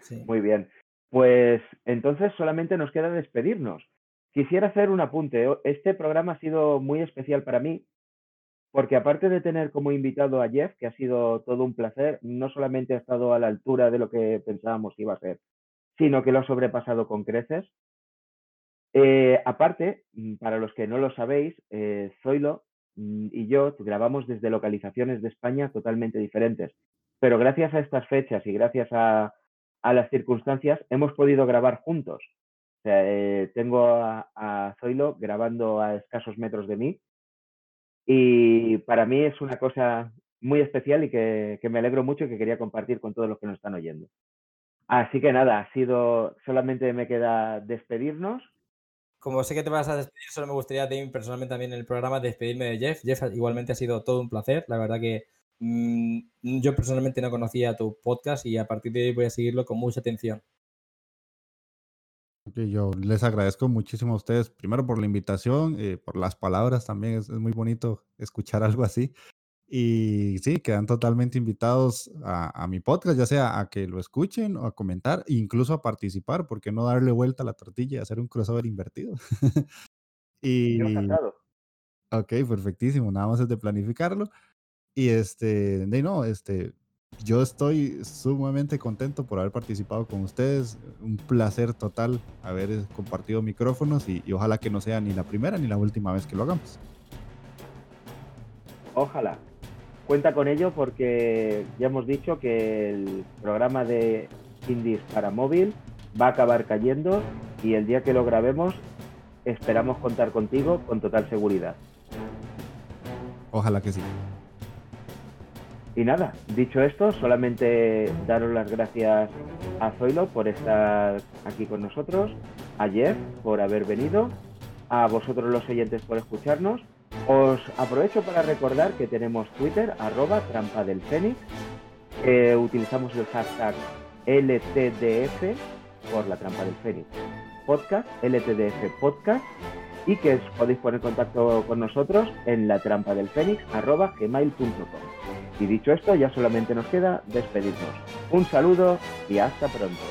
Speaker 4: Sí.
Speaker 2: Muy bien. Pues entonces solamente nos queda despedirnos. Quisiera hacer un apunte. Este programa ha sido muy especial para mí porque aparte de tener como invitado a Jeff, que ha sido todo un placer, no solamente ha estado a la altura de lo que pensábamos que iba a ser, sino que lo ha sobrepasado con creces. Eh, aparte, para los que no lo sabéis, eh, Zoilo y yo grabamos desde localizaciones de España totalmente diferentes, pero gracias a estas fechas y gracias a, a las circunstancias hemos podido grabar juntos. Eh, tengo a, Zoilo grabando a escasos metros de mí y para mí es una cosa muy especial y que, que, me alegro mucho y que quería compartir con todos los que nos están oyendo. Así que nada, ha sido, solamente me queda despedirnos.
Speaker 4: Como sé que te vas a despedir, solo me gustaría personalmente también en el programa despedirme de Jeff. Jeff, igualmente ha sido todo un placer. La verdad que yo personalmente no conocía tu podcast y a partir de hoy voy a seguirlo con mucha atención.
Speaker 3: Yo les agradezco muchísimo a ustedes, primero por la invitación, eh, por las palabras también, es, es, muy bonito escuchar algo así. Y sí, quedan totalmente invitados a, a, mi podcast, ya sea a que lo escuchen o a comentar, incluso a participar, porque no darle vuelta a la tortilla y hacer un crossover invertido. y...
Speaker 2: Yo encantado.
Speaker 3: Ok, perfectísimo, nada más es de planificarlo. Y este, de no, este, yo estoy sumamente contento por haber participado con ustedes. Un placer total haber compartido micrófonos y, y, ojalá que no sea ni la primera ni la última vez que lo hagamos.
Speaker 2: Ojalá. Cuenta con ello porque ya hemos dicho que el programa de Indies para móvil va a acabar cayendo y el día que lo grabemos esperamos contar contigo con total seguridad.
Speaker 3: Ojalá que sí.
Speaker 2: Y nada, dicho esto, solamente daros las gracias a Zoilo por estar aquí con nosotros, a Jeff por haber venido, a vosotros los oyentes por escucharnos. Os aprovecho para recordar que tenemos Twitter, arroba trampa del Fénix, eh, utilizamos el hashtag LTDF por la trampa del Fénix, podcast, LTDF podcast, y que os podéis poner en contacto con nosotros en la trampa del. Y dicho esto, ya solamente nos queda despedirnos. Un saludo y hasta pronto.